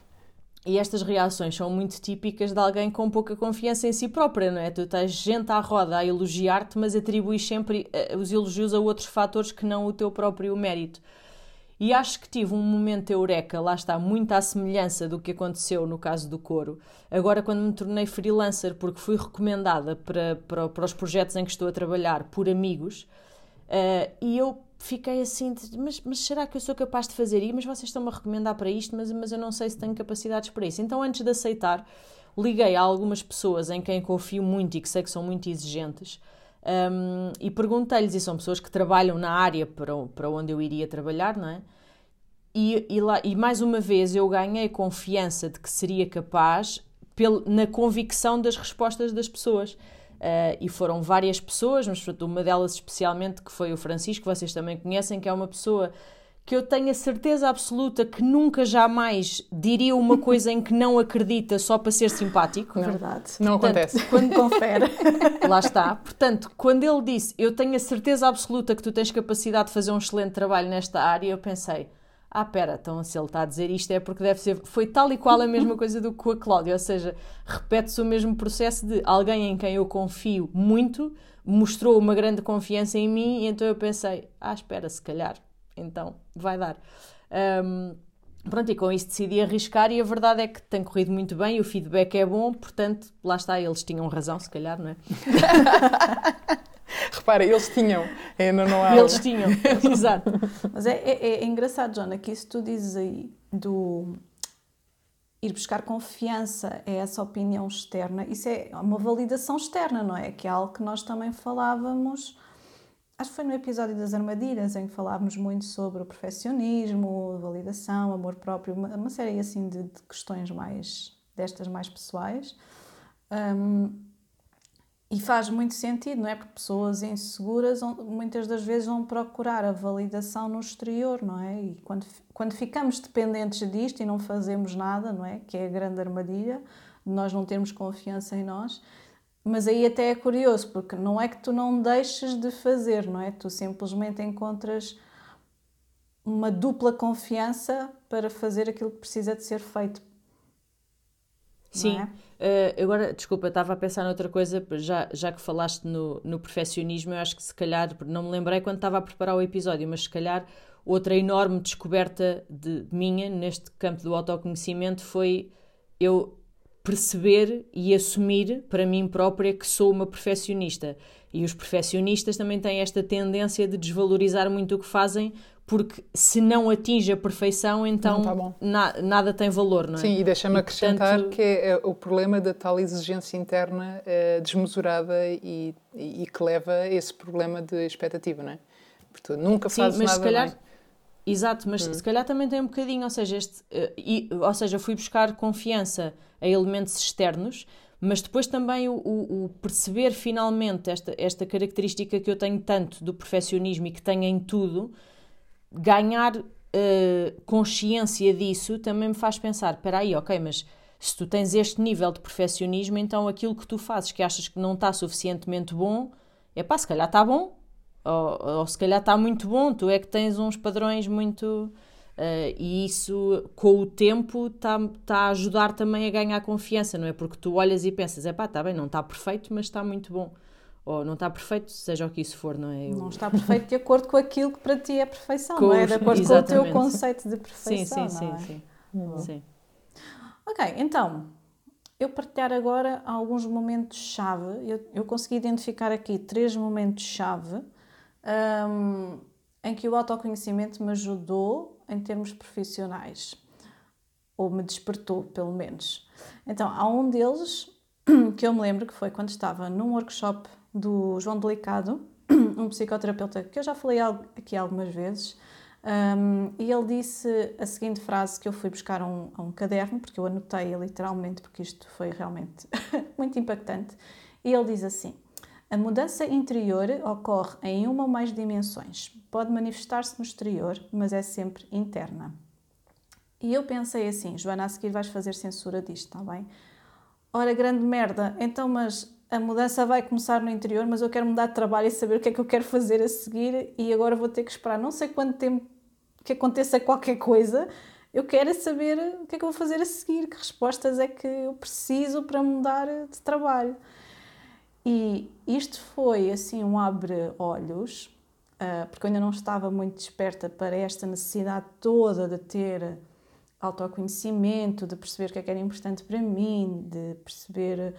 E estas reações são muito típicas de alguém com pouca confiança em si própria, não é? Tu tens gente à roda a elogiar-te, mas atribuis sempre eh, os elogios a outros fatores que não o teu próprio mérito. E acho que tive um momento eureka, lá está, muito à semelhança do que aconteceu no caso do coro. Agora, quando me tornei freelancer, porque fui recomendada para, para, para os projetos em que estou a trabalhar por amigos, uh, e eu fiquei assim, mas, mas será que eu sou capaz de fazer isso? Mas vocês estão-me a recomendar para isto, mas, mas eu não sei se tenho capacidades para isso. Então, antes de aceitar, liguei a algumas pessoas em quem confio muito e que sei que são muito exigentes um, e perguntei-lhes, e são pessoas que trabalham na área para, para onde eu iria trabalhar, não é? E, e, lá, e mais uma vez eu ganhei confiança de que seria capaz pel, na convicção das respostas das pessoas. Uh, e foram várias pessoas, mas uma delas especialmente que foi o Francisco, que vocês também conhecem, que é uma pessoa que eu tenho a certeza absoluta que nunca jamais diria uma coisa em que não acredita só para ser simpático. Não, Verdade. Não Portanto, acontece. Quando confere. Lá está. Portanto, quando ele disse eu tenho a certeza absoluta que tu tens capacidade de fazer um excelente trabalho nesta área, eu pensei ah, pera, então se ele está a dizer isto é porque deve ser. Foi tal e qual a mesma coisa do que com a Cláudia, ou seja, repete-se o mesmo processo de alguém em quem eu confio muito mostrou uma grande confiança em mim e então eu pensei, ah, espera, se calhar, então vai dar. Um, pronto, e com isso decidi arriscar e a verdade é que tem corrido muito bem, o feedback é bom, portanto, lá está, eles tinham razão, se calhar, não é? Repara, eles tinham, ainda não há. Eles tinham, exato. Mas é, é, é engraçado, Jona, que isso tu dizes aí do ir buscar confiança é essa opinião externa, isso é uma validação externa, não é? Que é algo que nós também falávamos, acho que foi no episódio das armadilhas, em que falávamos muito sobre o perfeccionismo, validação, amor próprio, uma, uma série assim de, de, questões mais, destas mais pessoais. Um, e faz muito sentido, não é? Porque pessoas inseguras muitas das vezes vão procurar a validação no exterior, não é? E quando, quando ficamos dependentes disto e não fazemos nada, não é? Que é a grande armadilha, nós não termos confiança em nós. Mas aí até é curioso, porque não é que tu não deixes de fazer, não é? Tu simplesmente encontras uma dupla confiança para fazer aquilo que precisa de ser feito. Sim. É? Uh, agora, desculpa, estava a pensar noutra coisa, já, já que falaste no, no perfeccionismo, eu acho que se calhar, não me lembrei quando estava a preparar o episódio, mas se calhar outra enorme descoberta de, minha neste campo do autoconhecimento foi eu perceber e assumir para mim própria que sou uma perfeccionista. E os perfeccionistas também têm esta tendência de desvalorizar muito o que fazem porque se não atinge a perfeição, então tá na, nada tem valor, não é? Sim, e deixa-me acrescentar portanto... que é, é o problema da tal exigência interna é, desmesurada e, e, e, que leva a esse problema de expectativa, não é? Porque tu nunca fazes Sim, mas nada se calhar, bem. Exato, mas hum. se calhar também tem um bocadinho, ou seja, este, uh, e, ou seja, fui buscar confiança a elementos externos, mas depois também o, o, o, perceber finalmente esta, esta característica que eu tenho tanto do perfeccionismo e que tenho em tudo, ganhar uh, consciência disso também me faz pensar: espera aí, ok, mas se tu tens este nível de perfeccionismo, então aquilo que tu fazes que achas que não está suficientemente bom, é pá, se calhar está bom, ou, ou se calhar está muito bom, tu é que tens uns padrões muito. Uh, e isso, com o tempo, está tá a ajudar também a ganhar confiança, não é? Porque tu olhas e pensas: é pá, está bem, não está perfeito, mas está muito bom ou não está perfeito, seja o que isso for, não é? Eu... Não está perfeito de acordo com aquilo que para ti é perfeição, com não é? De acordo exatamente. com o teu conceito de perfeição. Sim, sim, sim, é? sim. Uhum. sim. Ok, então, eu partilhar agora alguns momentos-chave. Eu, eu, consegui identificar aqui três momentos-chave um, em que o autoconhecimento me ajudou em termos profissionais, ou me despertou, pelo menos. Então, há um deles que eu me lembro que foi quando estava num workshop do João Delicado, um psicoterapeuta que eu já falei aqui algumas vezes, um, e ele disse a seguinte frase que eu fui buscar a um, um caderno, porque eu anotei literalmente, porque isto foi realmente muito impactante. E ele diz assim: A mudança interior ocorre em uma ou mais dimensões. Pode manifestar-se no exterior, mas é sempre interna. E eu pensei assim: Joana, a seguir vais fazer censura disto, está bem? Ora, grande merda, então, mas a mudança vai começar no interior, mas eu quero mudar de trabalho e saber o que é que eu quero fazer a seguir e agora vou ter que esperar não sei quanto tempo que aconteça qualquer coisa. Eu quero é saber o que é que eu vou fazer a seguir, que respostas é que eu preciso para mudar de trabalho. E isto foi assim um abre-olhos, ah, porque eu ainda não estava muito desperta para esta necessidade toda de ter autoconhecimento, de perceber o que é que era importante para mim, de perceber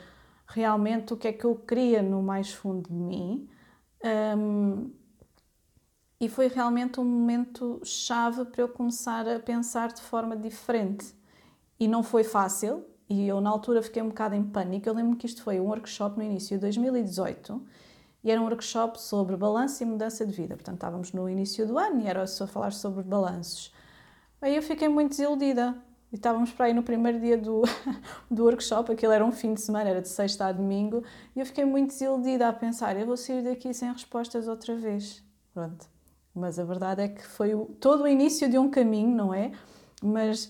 realmente o que é que eu queria no mais fundo de mim. Um, e foi realmente um momento chave para eu começar a pensar de forma diferente. E não foi fácil, e eu na altura fiquei um bocado em pânico. Eu lembro que isto foi um workshop no início de 2018 e era um workshop sobre balanço e mudança de vida. Portanto, estávamos no início do ano e era só falar sobre balanços. Aí eu fiquei muito desiludida e estávamos para aí no primeiro dia do, do workshop, aquilo era um fim de semana, era de sexta a domingo, e eu fiquei muito desiludida a pensar, eu vou sair daqui sem respostas outra vez. Pronto. Mas a verdade é que foi o, todo o início de um caminho, não é? Mas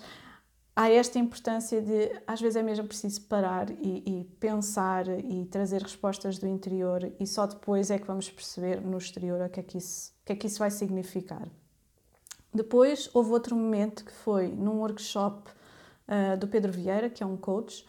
há esta importância de, às vezes é mesmo preciso parar e, e, pensar e trazer respostas do interior e só depois é que vamos perceber no exterior o que é que isso, o que é que isso vai significar. Depois houve outro momento que foi num workshop uh, do Pedro Vieira, que é um coach.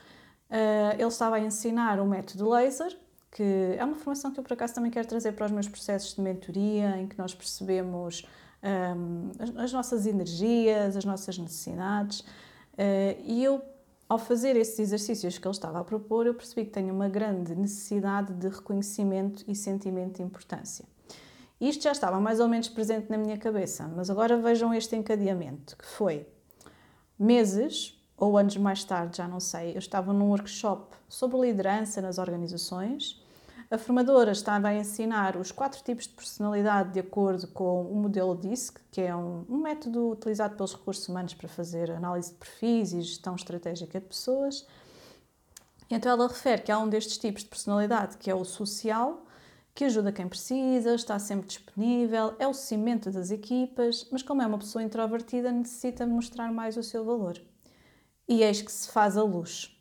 Uh, ele estava a ensinar o método laser, que é uma formação que eu por acaso também quero trazer para os meus processos de mentoria, em que nós percebemos um, as, as, nossas energias, as nossas necessidades. Uh, e eu, ao fazer esses exercícios que ele estava a propor, eu percebi que tenho uma grande necessidade de reconhecimento e sentimento de importância. Isto já estava mais ou menos presente na minha cabeça, mas agora vejam este encadeamento, que foi meses ou anos mais tarde, já não sei, eu estava num workshop sobre liderança nas organizações. A formadora estava a ensinar os quatro tipos de personalidade de acordo com o modelo DISC, que é um, um método utilizado pelos recursos humanos para fazer análise de perfis e gestão estratégica de pessoas. Então ela refere que há um destes tipos de personalidade, que é o social, que ajuda quem precisa, está sempre disponível, é o cimento das equipas, mas como é uma pessoa introvertida, necessita mostrar mais o seu valor. E eis que se faz a luz.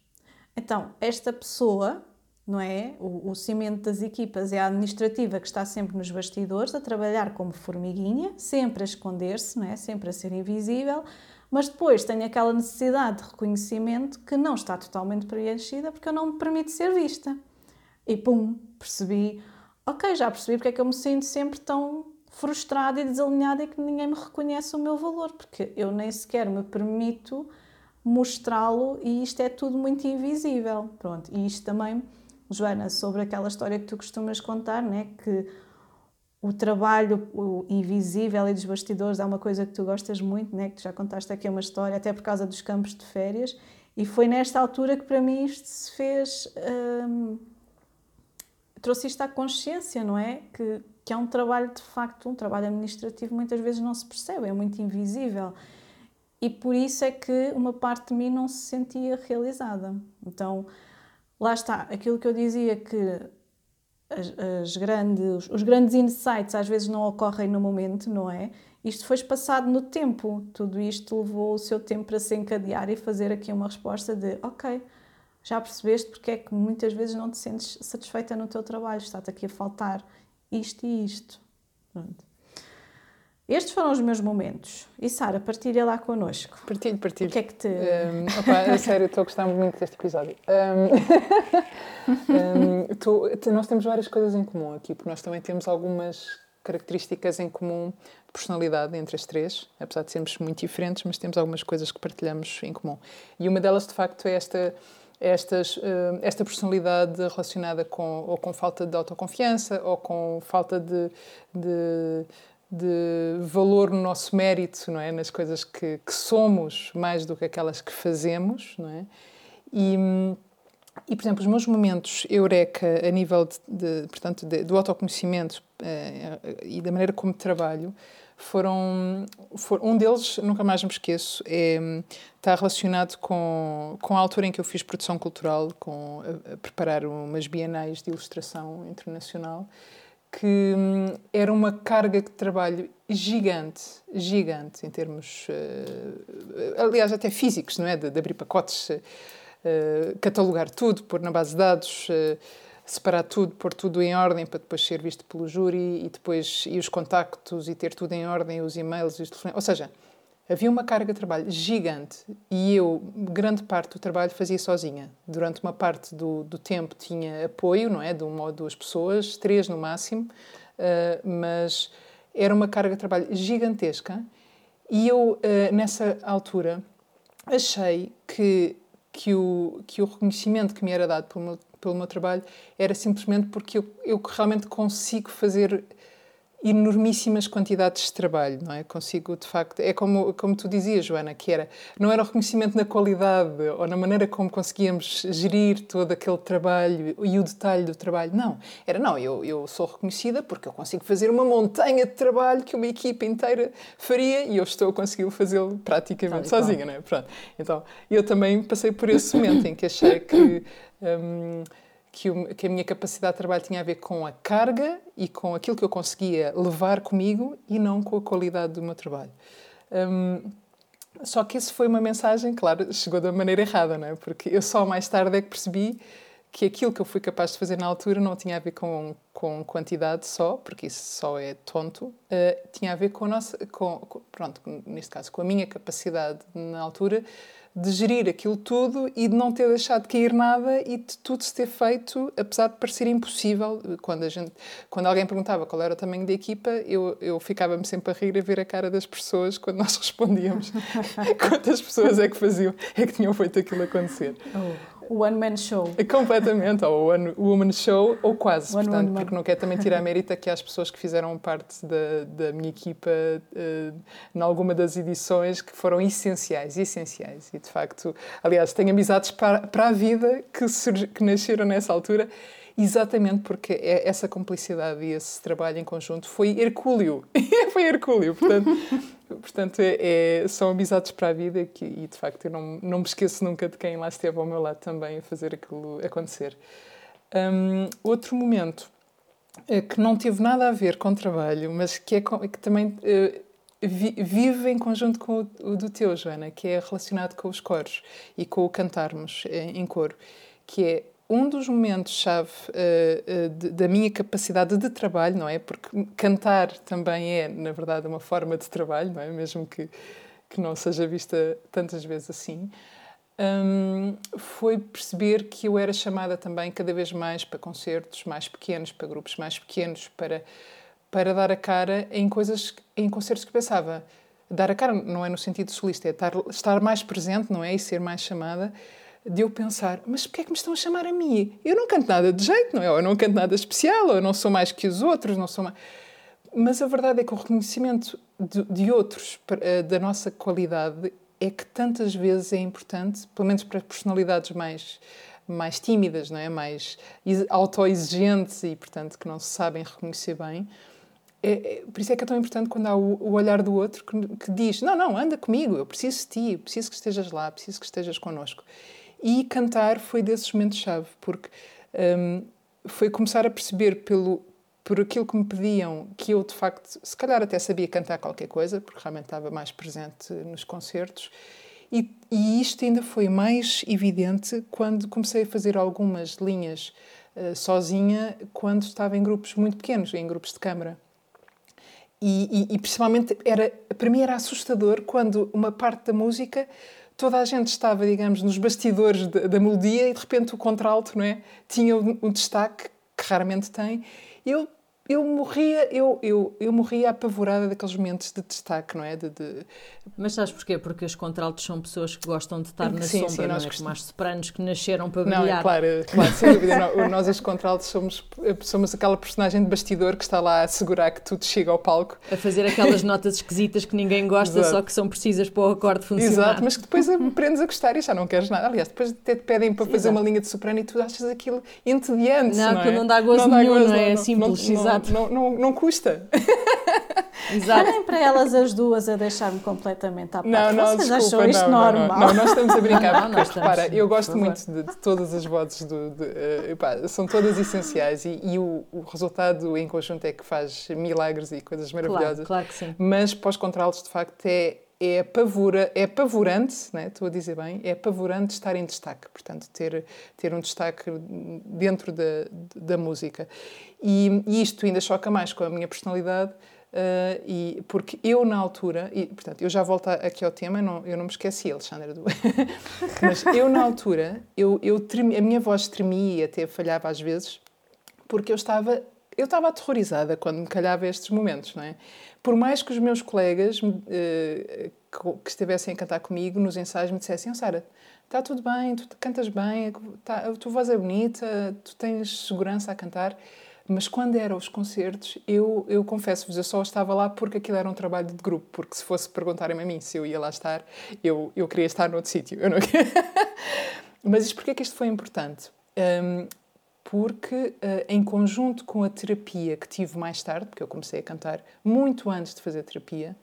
Então, esta pessoa, não é? O, o cimento das equipas é a administrativa que está sempre nos bastidores, a trabalhar como formiguinha, sempre a esconder-se, não é? Sempre a ser invisível, mas depois tem aquela necessidade de reconhecimento que não está totalmente preenchida porque eu não me permito ser vista. E pum, percebi ok, já percebi porque é que eu me sinto sempre tão frustrada e desalinhada e que ninguém me reconhece o meu valor, porque eu nem sequer me permito mostrá-lo e isto é tudo muito invisível. Pronto, e isto também, Joana, sobre aquela história que tu costumas contar, né, que o trabalho invisível e dos bastidores é uma coisa que tu gostas muito, né, que tu já contaste aqui uma história, até por causa dos campos de férias, e foi nesta altura que para mim isto se fez. Hum, trouxe isto à consciência, não é? Que, que é um trabalho, de facto, um trabalho administrativo, muitas vezes não se percebe, é muito invisível. E por isso é que uma parte de mim não se sentia realizada. Então, lá está, aquilo que eu dizia que as, as grandes, os grandes insights às vezes não ocorrem no momento, não é? Isto foi passado no tempo, tudo isto levou o seu tempo para se encadear e fazer aqui uma resposta de ok, já percebeste porque é que muitas vezes não te sentes satisfeita no teu trabalho, está-te aqui a faltar isto e isto. Pronto. Estes foram os meus momentos. E Sara, partilha lá connosco. Partilho, partilho. O que é que te. Um, opa, a sério, estou a gostar muito deste episódio. Um, um, nós temos várias coisas em comum aqui, porque nós também temos algumas características em comum de personalidade entre as três, apesar de sermos muito diferentes, mas temos algumas coisas que partilhamos em comum. E uma delas, de facto, é esta estas, eh, esta personalidade relacionada com, ou com falta de autoconfiança ou com falta de, de, de valor no nosso mérito, não é? nas coisas que, que, somos mais do que aquelas que fazemos. Não é? E, e, por exemplo, os meus momentos eureka a nível de, de portanto, de, do autoconhecimento eh, e da maneira como trabalho foram, foram, um deles nunca mais me esqueço é, está relacionado com, com a altura em que eu fiz produção cultural com a, a preparar umas bienais de ilustração internacional que hum, era uma carga de trabalho gigante, gigante em termos, uh, aliás, até físicos, não é? De, de abrir pacotes, uh, catalogar tudo, pôr na base de dados, uh, separar tudo, pôr tudo em ordem para depois ser visto pelo júri e depois e os contactos e ter tudo em ordem, os e-mails e os telefones. Ou seja, havia uma carga de trabalho gigante e eu, grande parte do trabalho, fazia sozinha. Durante uma parte do, do tempo tinha apoio, não é? De uma ou duas pessoas, três no máximo, uh, mas era uma carga de trabalho gigantesca e eu, uh, nessa altura, achei que, que, o, que o reconhecimento que me era dado pelo meu pelo meu trabalho era simplesmente porque eu, eu realmente consigo fazer enormíssimas quantidades de trabalho, não é? Consigo, de facto, é como, como tu dizias, Joana, que era, não era o reconhecimento na qualidade ou na maneira como conseguíamos gerir todo aquele trabalho e o detalhe do trabalho, não. Era, não, eu, eu sou reconhecida porque eu consigo fazer uma montanha de trabalho que uma equipa inteira faria e eu estou a conseguir fazê-lo praticamente sozinha, não é? Pronto. Então, eu também passei por esse momento em que achei que um, que, o, que, a minha capacidade de trabalho tinha a ver com a carga e com aquilo que eu conseguia levar comigo e não com a qualidade do meu trabalho. Um, só que isso foi uma mensagem, claro, chegou da maneira errada, não é? Porque eu só mais tarde é que percebi que aquilo que eu fui capaz de fazer na altura não tinha a ver com, com quantidade só, porque isso só é tonto, uh, tinha a ver com a nossa, com, com, pronto, neste caso, com a minha capacidade na altura de gerir aquilo tudo e de não ter deixado de cair nada e de tudo se ter feito, apesar de parecer impossível. Quando, a gente, quando alguém perguntava qual era o tamanho da equipa, eu, eu ficava-me sempre a rir a ver a cara das pessoas quando nós respondíamos quantas pessoas é que faziam, é que tinham feito aquilo acontecer. Oh o One Man Show. Completamente, ou o One Woman Show, ou quase, one portanto, porque não quero também tirar mérito que as pessoas que fizeram parte da, da minha equipa uh, em alguma das edições que foram essenciais, essenciais. E de facto, aliás, tenho amizades para, para a vida que, surge, que nasceram nessa altura exatamente porque é essa complicidade e esse trabalho em conjunto foi hercúleo. foi hercúleo, portanto, portanto é, é, são amizades para a vida que, e de facto eu não, não me esqueço nunca de quem lá esteve ao meu lado também a fazer aquilo acontecer. Um, outro momento uh, que não teve nada a ver com trabalho, mas que, é, que também vi, vive em conjunto com o, do teu, Joana, que é relacionado com os coros e com o cantarmos em, em coro, que é um dos momentos-chave uh, uh, da minha capacidade de trabalho, não é? Porque cantar também é, na verdade, uma forma de trabalho, não é? Mesmo que, que não seja vista tantas vezes assim. Um, foi perceber que eu era chamada também cada vez mais para concertos mais pequenos, para grupos mais pequenos, para, para dar a cara em coisas, em concertos que pensava. Dar a cara não é no sentido solista, é estar, estar mais presente, não é? E ser mais chamada de eu pensar, mas porquê é que me estão a chamar a mim? Eu não canto nada de jeito, não é? Eu não canto nada especial, eu não sou mais que os outros, não sou mais... Mas a verdade é que o reconhecimento de, de outros, eh, da nossa qualidade, é que tantas vezes é importante, pelo menos para personalidades mais mais tímidas, não é? mais autoexigentes e, portanto, que não se sabem reconhecer bem. É, é, por isso é que é tão importante quando há o, o olhar do outro que, que, diz: Não, não, anda comigo, eu preciso de ti, preciso que estejas lá, preciso que estejas connosco. E cantar foi desses momentos-chave, porque um, foi começar a perceber pelo, por aquilo que me pediam que eu, de facto, se calhar até sabia cantar qualquer coisa, porque realmente estava mais presente nos concertos. E, e isto ainda foi mais evidente quando comecei a fazer algumas linhas uh, sozinha, quando estava em grupos muito pequenos, em grupos de câmara. E, e, e principalmente, era, para mim era assustador quando uma parte da música toda a gente estava, digamos, nos bastidores de, da melodia e de repente o contralto, não é? Tinha um, um destaque que raramente tem. Eu eu morria, eu, eu, eu morria apavorada daqueles momentos de destaque, não é? De, de... Mas sabes porquê? Porque os contraltos são pessoas que gostam de estar na sim, sombra, sim, não é? Como as sopranos que nasceram para brilhar. Não, é claro, claro, sem dúvida. nós, os contraltos, somos, somos aquela personagem de bastidor que está lá a assegurar que tudo chega ao palco. A fazer aquelas notas esquisitas que ninguém gosta, Exato. só que são precisas para o acorde funcionar. Exato, mas que depois aprendes a gostar e já não queres nada. Aliás, depois até te pedem para fazer uma linha de soprano e tu achas aquilo entediante, não, não é? não dá gozo não nenhum, dá gozo, não, é? é simples, exato. Não, não, não custa. Exato. Olhem para elas as duas a deixar-me completamente à parte. Não, não, Vocês desculpa, acham isto não, normal? Não, não, nós estamos a brincar, não, porque repara, eu gosto muito de, de, todas as vozes, do, de, uh, epá, são todas essenciais e, e o, o, resultado em conjunto é que faz milagres e coisas maravilhosas. Claro, claro que sim. Mas pós contralos, de facto, é, é, pavura, é apavorante, né? estou a dizer bem, é apavorante estar em destaque, portanto, ter, ter um destaque dentro da, da música. E, e isto ainda choca mais com a minha personalidade, uh, e, porque eu, na altura, e portanto, eu já volto aqui ao tema, não, eu não me esqueci, Alexandra, do... mas eu, na altura, eu, eu tremi, a minha voz tremia e até falhava às vezes, porque eu estava eu estava aterrorizada quando me calhava estes momentos, não é? Por mais que os meus colegas uh, que estivessem a cantar comigo nos ensaios me dissessem: oh, Sara, está tudo bem, tu cantas bem, tá, a tua voz é bonita, tu tens segurança a cantar. Mas quando eram os concertos, eu, eu confesso-vos, eu só estava lá porque aquilo era um trabalho de grupo. Porque se fosse perguntarem-me a mim se eu ia lá estar, eu, eu queria estar noutro sítio. Não... Mas isto, porquê é que isto foi importante? Um, porque, uh, em conjunto com a terapia que tive mais tarde, porque eu comecei a cantar muito antes de fazer terapia,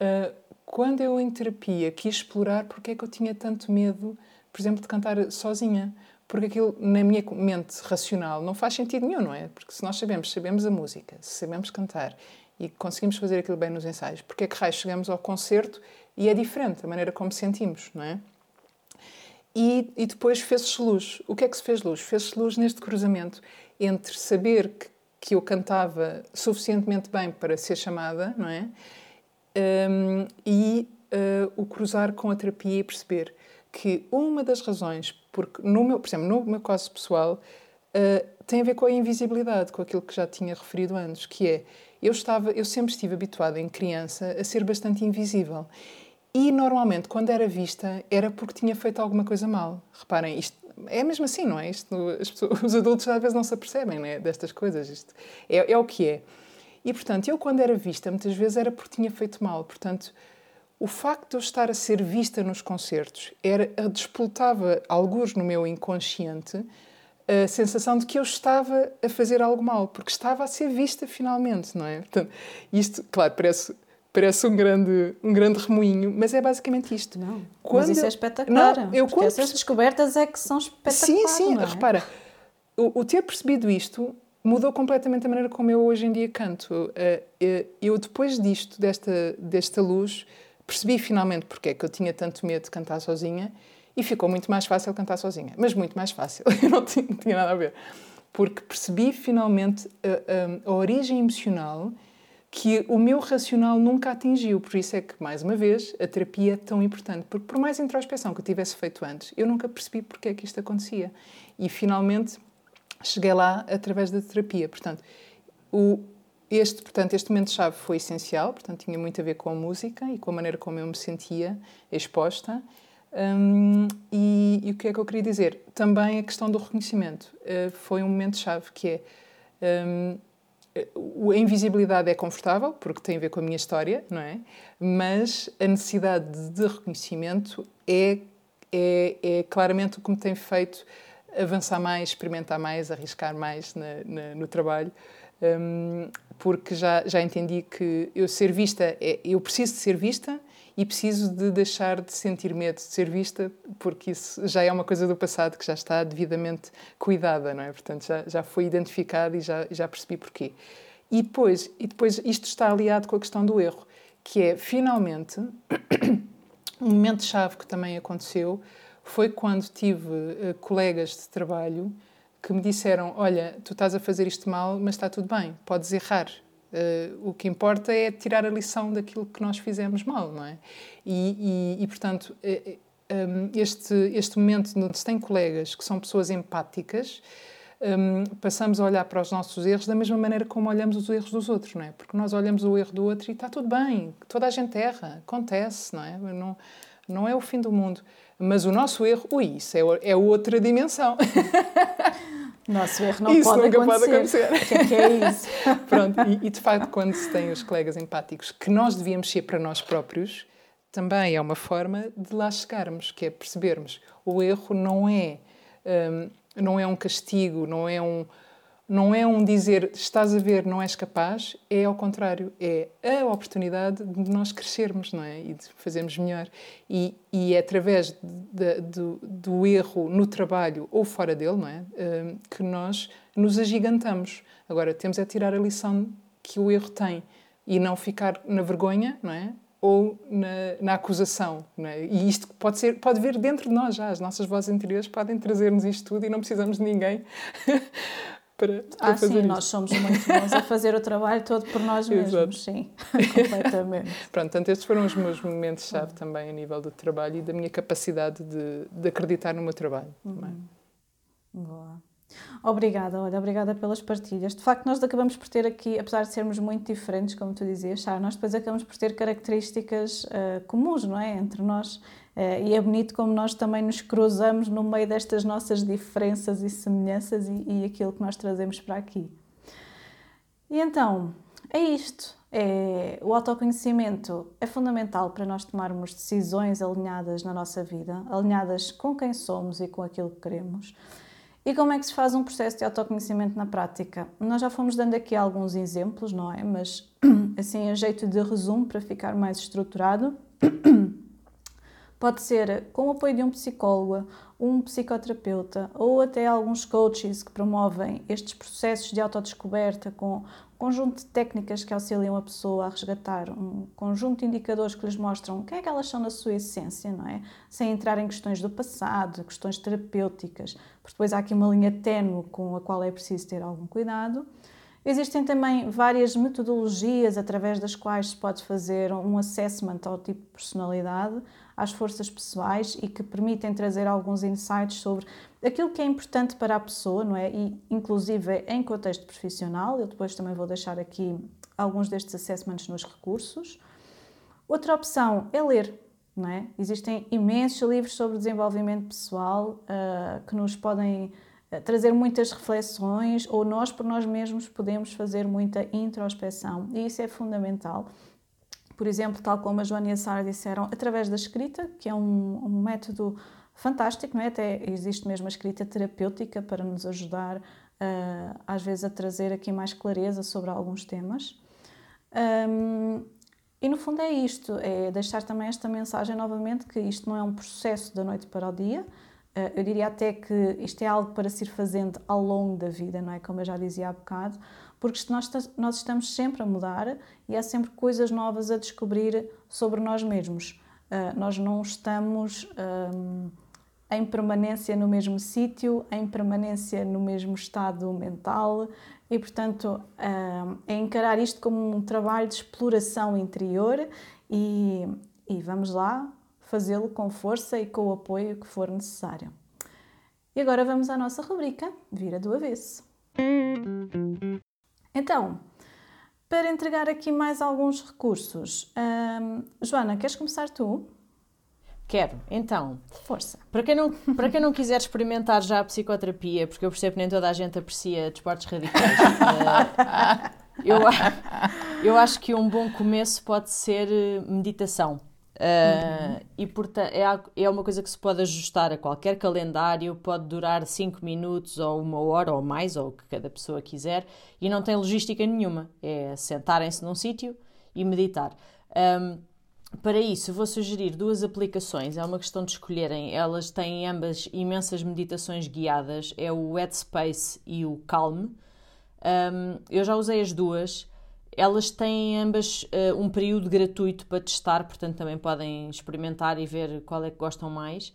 uh, quando eu em terapia quis explorar porque é que eu tinha tanto medo, por exemplo, de cantar sozinha. Porque aquilo, na minha mente racional, não faz sentido nenhum, não é? Porque se nós sabemos, sabemos a música, sabemos cantar e conseguimos fazer aquilo bem nos ensaios, porque é que raio chegamos ao concerto e é diferente a maneira como sentimos, não é? E, e depois fez-se luz. O que é que se fez luz? Fez-se luz neste cruzamento entre saber que, que eu cantava suficientemente bem para ser chamada, não é? Um, e uh, o cruzar com a terapia e perceber que uma das razões, porque no meu, por exemplo, no meu caso pessoal, uh, tem a ver com a invisibilidade, com aquilo que já tinha referido antes, que é eu estava, eu sempre estive habituada em criança a ser bastante invisível. E normalmente, quando era vista, era porque tinha feito alguma coisa mal. Reparem, isto é mesmo assim, não é? Isto, pessoas, os adultos às vezes não se apercebem né, destas coisas. Isto é, é o que é. E portanto, eu quando era vista, muitas vezes era porque tinha feito mal. Portanto, o facto de eu estar a ser vista nos concertos era, despoltava alguns no meu inconsciente a sensação de que eu estava a fazer algo mal, porque estava a ser vista finalmente, não é? Portanto, isto, claro, parece parece um grande um grande remoinho, mas é basicamente isto. Não, Quando mas isso é espetacular. Não, eu porque essas descobertas é que são espetaculares. Sim, sim, é? repara, o, o, ter percebido isto mudou completamente a maneira como eu hoje em dia canto. Eh, eh, eu depois disto, desta desta luz, percebi finalmente porque é que eu tinha tanto medo de cantar sozinha e ficou muito mais fácil cantar sozinha. Mas muito mais fácil, não tinha, não tinha nada a ver. Porque percebi finalmente a, a, a, origem emocional que o meu racional nunca atingiu. Por isso é que, mais uma vez, a terapia é tão importante. Porque por mais introspeção que eu tivesse feito antes, eu nunca percebi porque é que isto acontecia. E finalmente cheguei lá através da terapia. Portanto, o, este, portanto, este momento-chave foi essencial, portanto, tinha muito a ver com a música e com a maneira como eu me sentia exposta. Um, e, e, o que é que eu queria dizer? Também a questão do reconhecimento uh, foi um momento-chave que é um, a invisibilidade é confortável porque tem a ver com a minha história, não é? Mas a necessidade de reconhecimento é, é, é claramente o que me tem feito avançar mais, experimentar mais, arriscar mais na, na, no trabalho, um, porque já, já entendi que eu ser vista, é, eu preciso de ser vista e preciso de deixar de sentir medo de ser vista, porque isso já é uma coisa do passado que já está devidamente cuidada, não é? Portanto, já, já foi identificado e já, já percebi porquê. E depois, e depois isto está aliado com a questão do erro, que é, finalmente, um momento-chave que também aconteceu foi quando tive uh, colegas de trabalho que me disseram: Olha, tu estás a fazer isto mal, mas está tudo bem, podes errar. Uh, o que importa é tirar a lição daquilo que nós fizemos mal, não é? E, e, e portanto, eh, um, ehm, este, este momento onde se tem colegas que são pessoas empáticas, um, ehm, passamos a olhar para os nossos erros da mesma maneira como olhamos os erros dos outros, não é? Porque nós olhamos o erro do outro e está tudo bem, toda a gente erra, acontece, não é? Não, não é o fim do mundo. Mas o nosso erro, ui, isso é, é outra dimensão. Nosso erro não isso pode nunca acontecer. pode acontecer. O que é, é isso? Pronto, e, e, de facto, quando se tem os colegas empáticos que nós devíamos ser para nós próprios, também é uma forma de lá chegarmos, que é percebermos o erro não é, um, não é um castigo, não é um, não é um dizer estás a ver, não és capaz, é ao contrário, é a oportunidade de nós crescermos, não é? E de fazermos melhor. E, e é através de, de, do, do erro no trabalho ou fora dele, não é? Hum, que nós nos agigantamos. Agora, temos é tirar a lição que o erro tem e não ficar na vergonha, não é? Ou na, na acusação. É? E isto pode, ser, pode vir dentro de nós já. As nossas vozes interiores podem trazer-nos isto tudo e não precisamos de ninguém para, para ah, fazer sim, isto. nós somos muito bons a fazer o trabalho todo por nós mesmos, sim, completamente. Pronto, portanto, estes foram os meus momentos-chave também a nível do trabalho e da minha capacidade de, de acreditar no meu trabalho. Uhum. Boa. Obrigada, olha, obrigada pelas partilhas. De facto, nós acabamos por ter aqui, apesar de sermos muito diferentes, como tu dizias, Char, nós depois acabamos por ter características uh, comuns, não é? Entre nós Uh, e é bonito como nós também nos cruzamos no meio destas nossas diferenças e semelhanças e, e aquilo que nós trazemos para aqui. E então, é isto. É, o autoconhecimento é fundamental para nós tomarmos decisões alinhadas na nossa vida, alinhadas com quem somos e com aquilo que queremos. E como é que se faz um processo de autoconhecimento na prática? Nós já fomos dando aqui alguns exemplos, não é? Mas, assim, a jeito de resumo, para ficar mais estruturado. Pode ser com o apoio de um psicólogo, um psicoterapeuta ou até alguns coaches que promovem estes processos de autodescoberta com conjunto de técnicas que auxiliam a pessoa a resgatar um conjunto de indicadores que lhes mostram quem é que elas são na sua essência, não é? Sem entrar em questões do passado, questões terapêuticas, porque depois há aqui uma linha ténue com a qual é preciso ter algum cuidado. Existem também várias metodologias através das quais se pode fazer um assessment ao tipo de personalidade, às forças pessoais e que permitem trazer alguns insights sobre aquilo que é importante para a pessoa, não é? E inclusive em contexto profissional, eu depois também vou deixar aqui alguns destes assessments nos recursos. Outra opção é ler, não é? Existem imensos livros sobre desenvolvimento pessoal uh, que nos podem uh, trazer muitas reflexões ou nós por nós mesmos podemos fazer muita introspeção e isso é fundamental. Por exemplo, tal como a Joana e a Sara disseram, através da escrita, que é um, um método fantástico, não é? Até existe mesmo a escrita terapêutica para nos ajudar, uh, às vezes, a trazer aqui mais clareza sobre alguns temas. Um, e no fundo é isto, é deixar também esta mensagem novamente que isto não é um processo da noite para o dia. Uh, eu diria até que isto é algo para se ir fazendo ao longo da vida, não é? Como eu já dizia há bocado, porque nós, nós estamos sempre a mudar e há sempre coisas novas a descobrir sobre nós mesmos. Uh, nós não estamos. Um, em permanência no mesmo sítio, em permanência no mesmo estado mental e, portanto, é encarar isto como um trabalho de exploração interior e, e vamos lá fazê-lo com força e com o apoio que for necessário. E agora vamos à nossa rubrica Vira do Avesso. Então, para entregar aqui mais alguns recursos, hum, Joana, queres começar tu? Quero. Então, força. Para quem, não, para quem não quiser experimentar já a psicoterapia, porque eu percebo que nem toda a gente aprecia desportos radicais, uh, eu, eu acho que um bom começo pode ser eh, meditação. Uh. E portanto, é, é uma coisa que se pode ajustar a qualquer calendário, pode durar 5 minutos ou uma hora ou mais, ou o que cada pessoa quiser, e não tem logística nenhuma. É sentarem-se num sítio e meditar. Um, para isso, vou sugerir duas aplicações. É uma questão de escolherem. Elas têm ambas imensas meditações guiadas. É o Headspace e o Calm. Um, eu já usei as duas. Elas têm ambas uh, um período gratuito para testar, portanto também podem experimentar e ver qual é que gostam mais.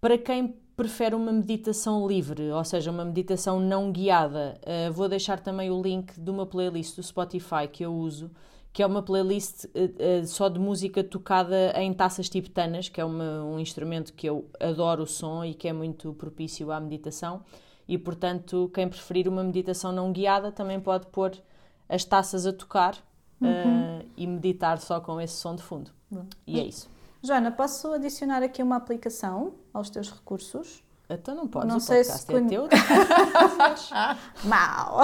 Para quem prefere uma meditação livre, ou seja, uma meditação não guiada, uh, vou deixar também o link de uma playlist do Spotify que eu uso que é uma playlist uh, só de música tocada em taças tibetanas, que é uma, um instrumento que eu adoro o som e que é muito propício à meditação. E, portanto, quem preferir uma meditação não guiada também pode pôr as taças a tocar uhum. uh, e meditar só com esse som de fundo. Uhum. E é isso. Joana, posso adicionar aqui uma aplicação aos teus recursos? Então não podes, não o sei podcast se é teu. Mal!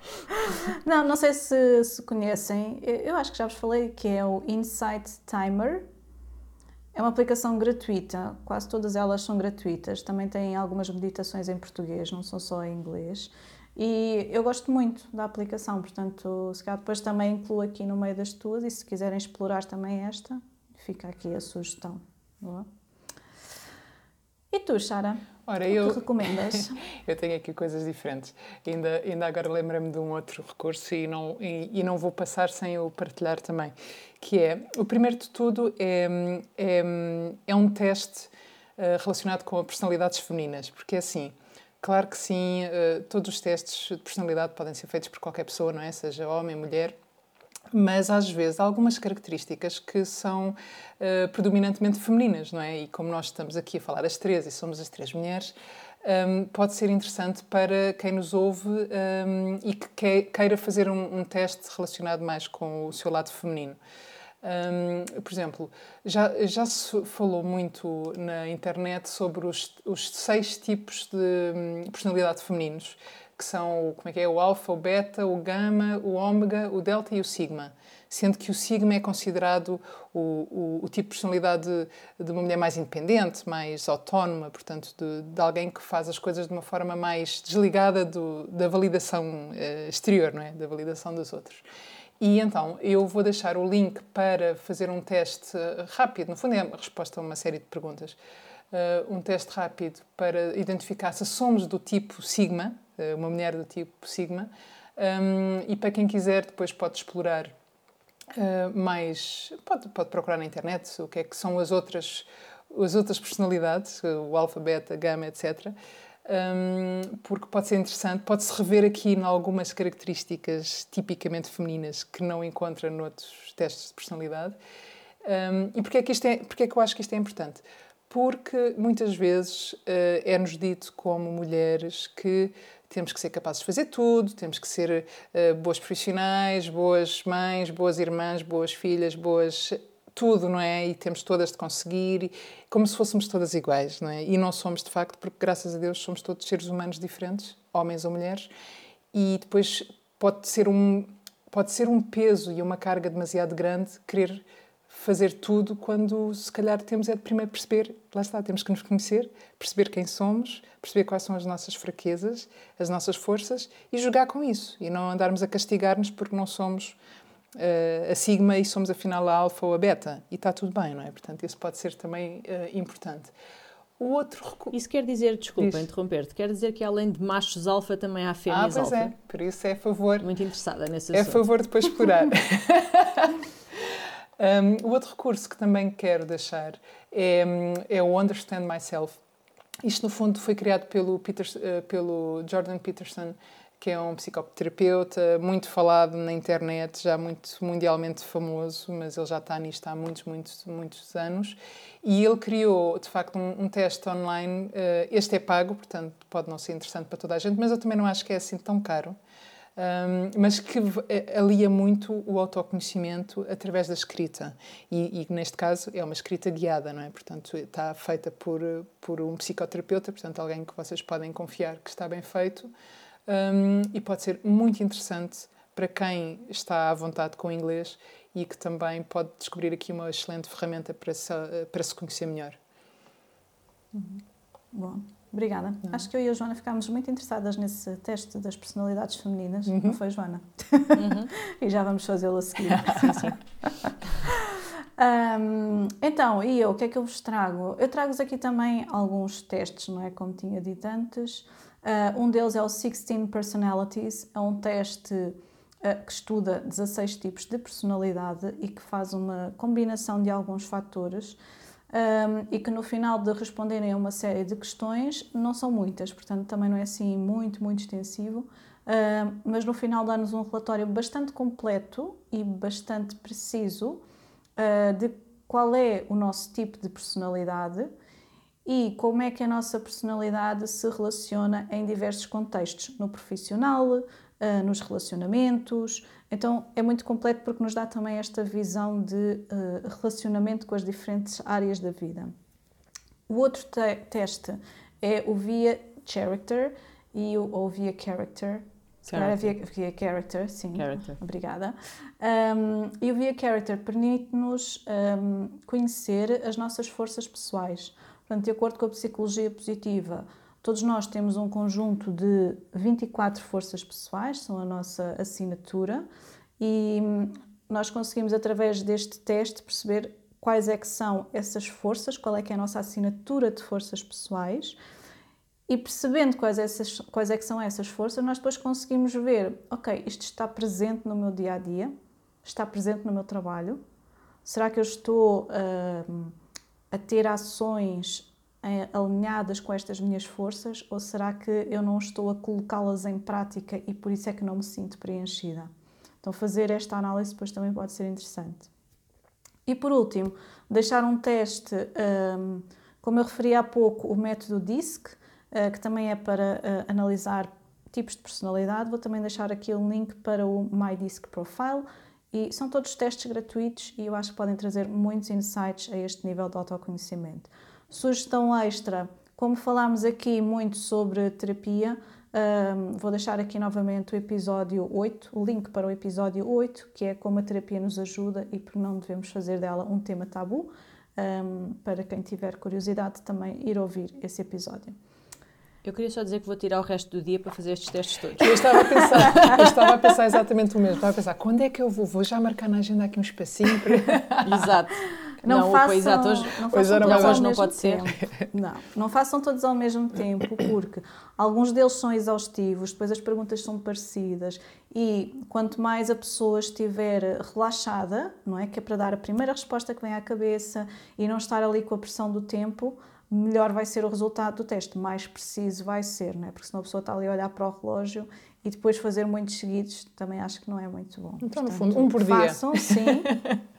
não, não sei se, se conhecem, eu acho que já vos falei que é o Insight Timer. É uma aplicação gratuita, quase todas elas são gratuitas. Também tem algumas meditações em português, não são só em inglês. E eu gosto muito da aplicação, portanto, se calhar depois também incluo aqui no meio das tuas e se quiserem explorar também esta, fica aqui a sugestão. Boa? E tu, Sara? Ora, eu, que recomendas? eu tenho aqui coisas diferentes. Ainda, ainda agora lembro-me de um outro recurso e não, e, e, não vou passar sem o partilhar também, que é, o primeiro de tudo é, é, é um teste uh, relacionado com personalidades femininas, porque é assim, claro que sim, uh, todos os testes de personalidade podem ser feitos por qualquer pessoa, não é? Seja homem, mulher, mas às vezes há algumas características que são uh, predominantemente femininas, não é? E como nós estamos aqui a falar as três e somos as três mulheres, um, pode ser interessante para quem nos ouve um, e que queira fazer um, um, teste relacionado mais com o seu lado feminino. Um, por exemplo, já, já se falou muito na internet sobre os, os seis tipos de hum, personalidade femininos que são como é que é, o alfa, o beta, o gama, o ômega, o delta e o sigma. Sendo que o sigma é considerado o, o, o tipo de personalidade de, de, uma mulher mais independente, mais autónoma, portanto, de, de, alguém que faz as coisas de uma forma mais desligada do, da validação uh, exterior, não é? da validação dos outros. E então, eu vou deixar o link para fazer um teste rápido, no fundo é a resposta a uma série de perguntas, uh, um teste rápido para identificar se somos do tipo sigma, eh, uma mulher do tipo Sigma, Um, e para quem quiser, depois pode explorar uh, mais. Pode, pode procurar na internet o que é que são as outras, as outras personalidades, o alfa, beta, gama, etc. Um, porque pode ser interessante, pode-se rever aqui em algumas características tipicamente femininas que não encontra noutros testes de personalidade. Um, e porquê é, que isto é, porquê é que eu acho que isto é importante? Porque muitas vezes uh, é-nos dito como mulheres que temos que ser capazes de fazer tudo, temos que ser uh, boas profissionais, boas mães, boas irmãs, boas filhas, boas tudo, não é? E temos todas de conseguir, como se fôssemos todas iguais, não é? E não somos de facto, porque graças a Deus somos todos seres humanos diferentes, homens ou mulheres, e depois pode ser um pode ser um peso e uma carga demasiado grande querer fazer tudo quando se calhar temos é de primeiro perceber, lá está, temos que nos conhecer, perceber quem somos, perceber quais são as nossas fraquezas, as nossas forças e jogar com isso e não andarmos a castigar-nos porque não somos uh, a sigma e somos afinal a alfa ou a beta e está tudo bem, não é? Portanto, isso pode ser também uh, importante. O outro Isso quer dizer, desculpa interromper-te, quer dizer que além de machos alfa também há fêmeas alfa? Ah, pois alfa. é, por isso é a favor. Muito interessada nesse assunto. É a favor de depois explorar. Um, o outro recurso que também quero deixar é, é o Understand Myself. Isto, no fundo, foi criado pelo, Peter, uh, pelo Jordan Peterson, que é um psicoterapeuta muito falado na internet, já muito mundialmente famoso, mas ele já está nisto há muitos, muitos, muitos anos. E ele criou, de facto, um, um teste online. Uh, este é pago, portanto, pode não ser interessante para toda a gente, mas eu também não acho que é assim tão caro um, mas que eh, alia muito o autoconhecimento através da escrita. E, e, neste caso é uma escrita guiada, não é? Portanto, está feita por, por um psicoterapeuta, portanto, alguém que vocês podem confiar que está bem feito. Um, e pode ser muito interessante para quem está à vontade com o inglês e que também pode descobrir aqui uma excelente ferramenta para se, para se conhecer melhor. Uhum. Bom. Obrigada. Não. Acho que eu e a Joana ficámos muito interessadas nesse teste das personalidades femininas, uhum. não foi, Joana? Uhum. e já vamos fazê-lo a seguir. sim, sim. Um, então, e eu, o que é que eu vos trago? Eu trago-vos aqui também alguns testes, não é? Como tinha dito antes. Uh, um deles é o 16 Personalities, é um teste uh, que estuda 16 tipos de personalidade e que faz uma combinação de alguns fatores um, e que no final de responderem a uma série de questões, não são muitas, portanto também não é assim muito, muito extensivo, mas no final dá-nos um relatório bastante completo e bastante preciso uh, de qual é o nosso tipo de personalidade e como é que a nossa personalidade se relaciona em diversos contextos, no profissional, uh, nos relacionamentos. Então é muito completo porque nos dá também esta visão de uh, relacionamento com as diferentes áreas da vida. O outro te teste é o via character e o ou via character. Character. Via, via character, sim. Character. Obrigada. Um, e o via character permite-nos um, conhecer as nossas forças pessoais. Portanto, de acordo com a psicologia positiva, Todos nós temos um conjunto de 24 forças pessoais, são a nossa assinatura, e nós conseguimes, através deste teste, perceber quais é que são essas forças, qual é que é a nossa assinatura de forças pessoais, e percebendo quais, essas, quais é que são essas forças, nós depois conseguimos ver, ok, isto está presente no meu dia a dia, está presente no meu trabalho. Será que eu estou uh, a ter ações eh, alinhadas com estas minhas forças ou será que eu não estou a colocá-las em prática e por isso é que não me sinto preenchida? Então, fazer esta análise depois também pode ser interessante. E por último, deixar um teste, um, como eu referi há pouco, o método DISC, uh, que também é para uh, analisar tipos de personalidade. Vou também deixar aqui um link para o My DISC Profile. E são todos testes gratuitos e eu acho que podem trazer muitos insights a este nível de autoconhecimento. Sugestão extra, como falámos aqui muito sobre terapia, um, vou deixar aqui novamente o episódio 8, o link para o episódio 8, que é como a terapia nos ajuda e porque não devemos fazer dela um tema tabu. Um, para quem tiver curiosidade também ir ouvir esse episódio. Eu queria só dizer que vou tirar o resto do dia para fazer estes testes todos. Eu estava a pensar, eu estava a pensar exatamente o mesmo. Estava a pensar, quando é que eu vou? Vou já marcar na agenda aqui um espacinho para... Exato. Não, Não, façam, exato, hoje- não hoje façam era todos ao hoje não mesmo pode ser. tempo. Não, não façam todos ao mesmo tempo, porque alguns deles são exaustivos, depois as perguntas são parecidas e quanto mais a pessoa estiver relaxada, não é? Que é para dar a primeira resposta que vem à cabeça e não estar ali com a pressão do tempo, melhor vai ser o resultado do teste, mais preciso vai ser, não é? Porque senão a pessoa está ali a olhar para o relógio e depois fazer muitos seguidos também acho que não é muito bom. Então, no Portanto, fundo, um por dia. Façam, sim.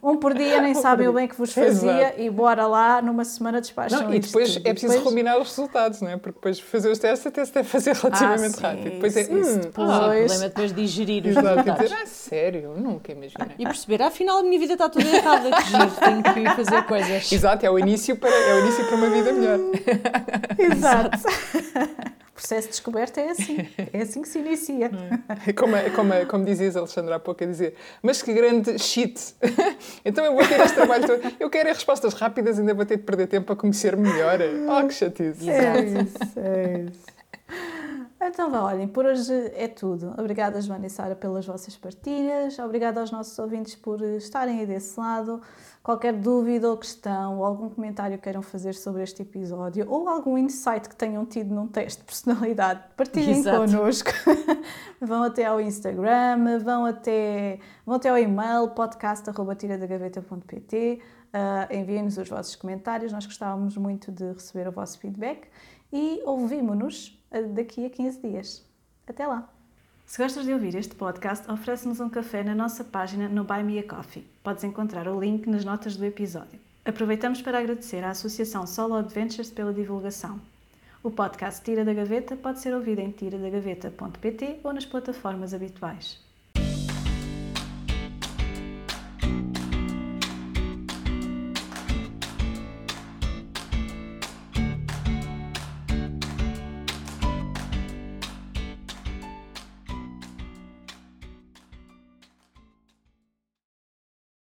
Um por dia, nem Um sabem o bem que vos fazia Exato. e bora lá, numa semana despacham Não, e isto depois tudo. é preciso Depois- combinar os resultados, não é? Porque depois fazer os testes até se deve fazer relativamente sim, rápido. Depois é, isso, isso hum, depois. ah, O problema é depois digerir os exato, resultados. dizer, ah, sério, nunca imaginei. E perceber, afinal a minha vida está toda errada, que giro, tenho que fazer coisas. Exato, é o início para, é o início para uma vida melhor. Exato. o processo de descoberta é assim. É assim que se inicia. É Como, como, como dizias, Alexandre, há pouco a dizer, mas que grande shit! Então eu vou ter este trabalho todo. Eu quero é respostas rápidas, ainda vou ter de perder tempo para conhecer melhor. Oh, que chatice! É isso, é isso. Então vá, olhem, por hoje é tudo. Obrigada, Joana e Sara, pelas vossas partilhas. Obrigada aos nossos ouvintes por estarem aí desse lado. Qualquer dúvida ou questão, ou algum comentário que queiram fazer sobre este episódio, ou algum insight que tenham tido num teste de personalidade, partilhem Exato. connosco. vão até ao Instagram, vão até, vão até ao e-mail podcast.tiradagaveta.pt uh, Enviem-nos os vossos comentários, nós gostávamos muito de receber o vosso feedback e ouvimos-nos uh, daqui a 15 dias. Até lá! Se gostas de ouvir este podcast, oferece-nos um café na nossa página no Buy Me a Coffee. Podes encontrar o link nas notas do episódio. Aproveitamos para agradecer à Associação Solo Adventures pela divulgação. O podcast Tira da Gaveta pode ser ouvido em tiradagaveta.pt ou nas plataformas habituais.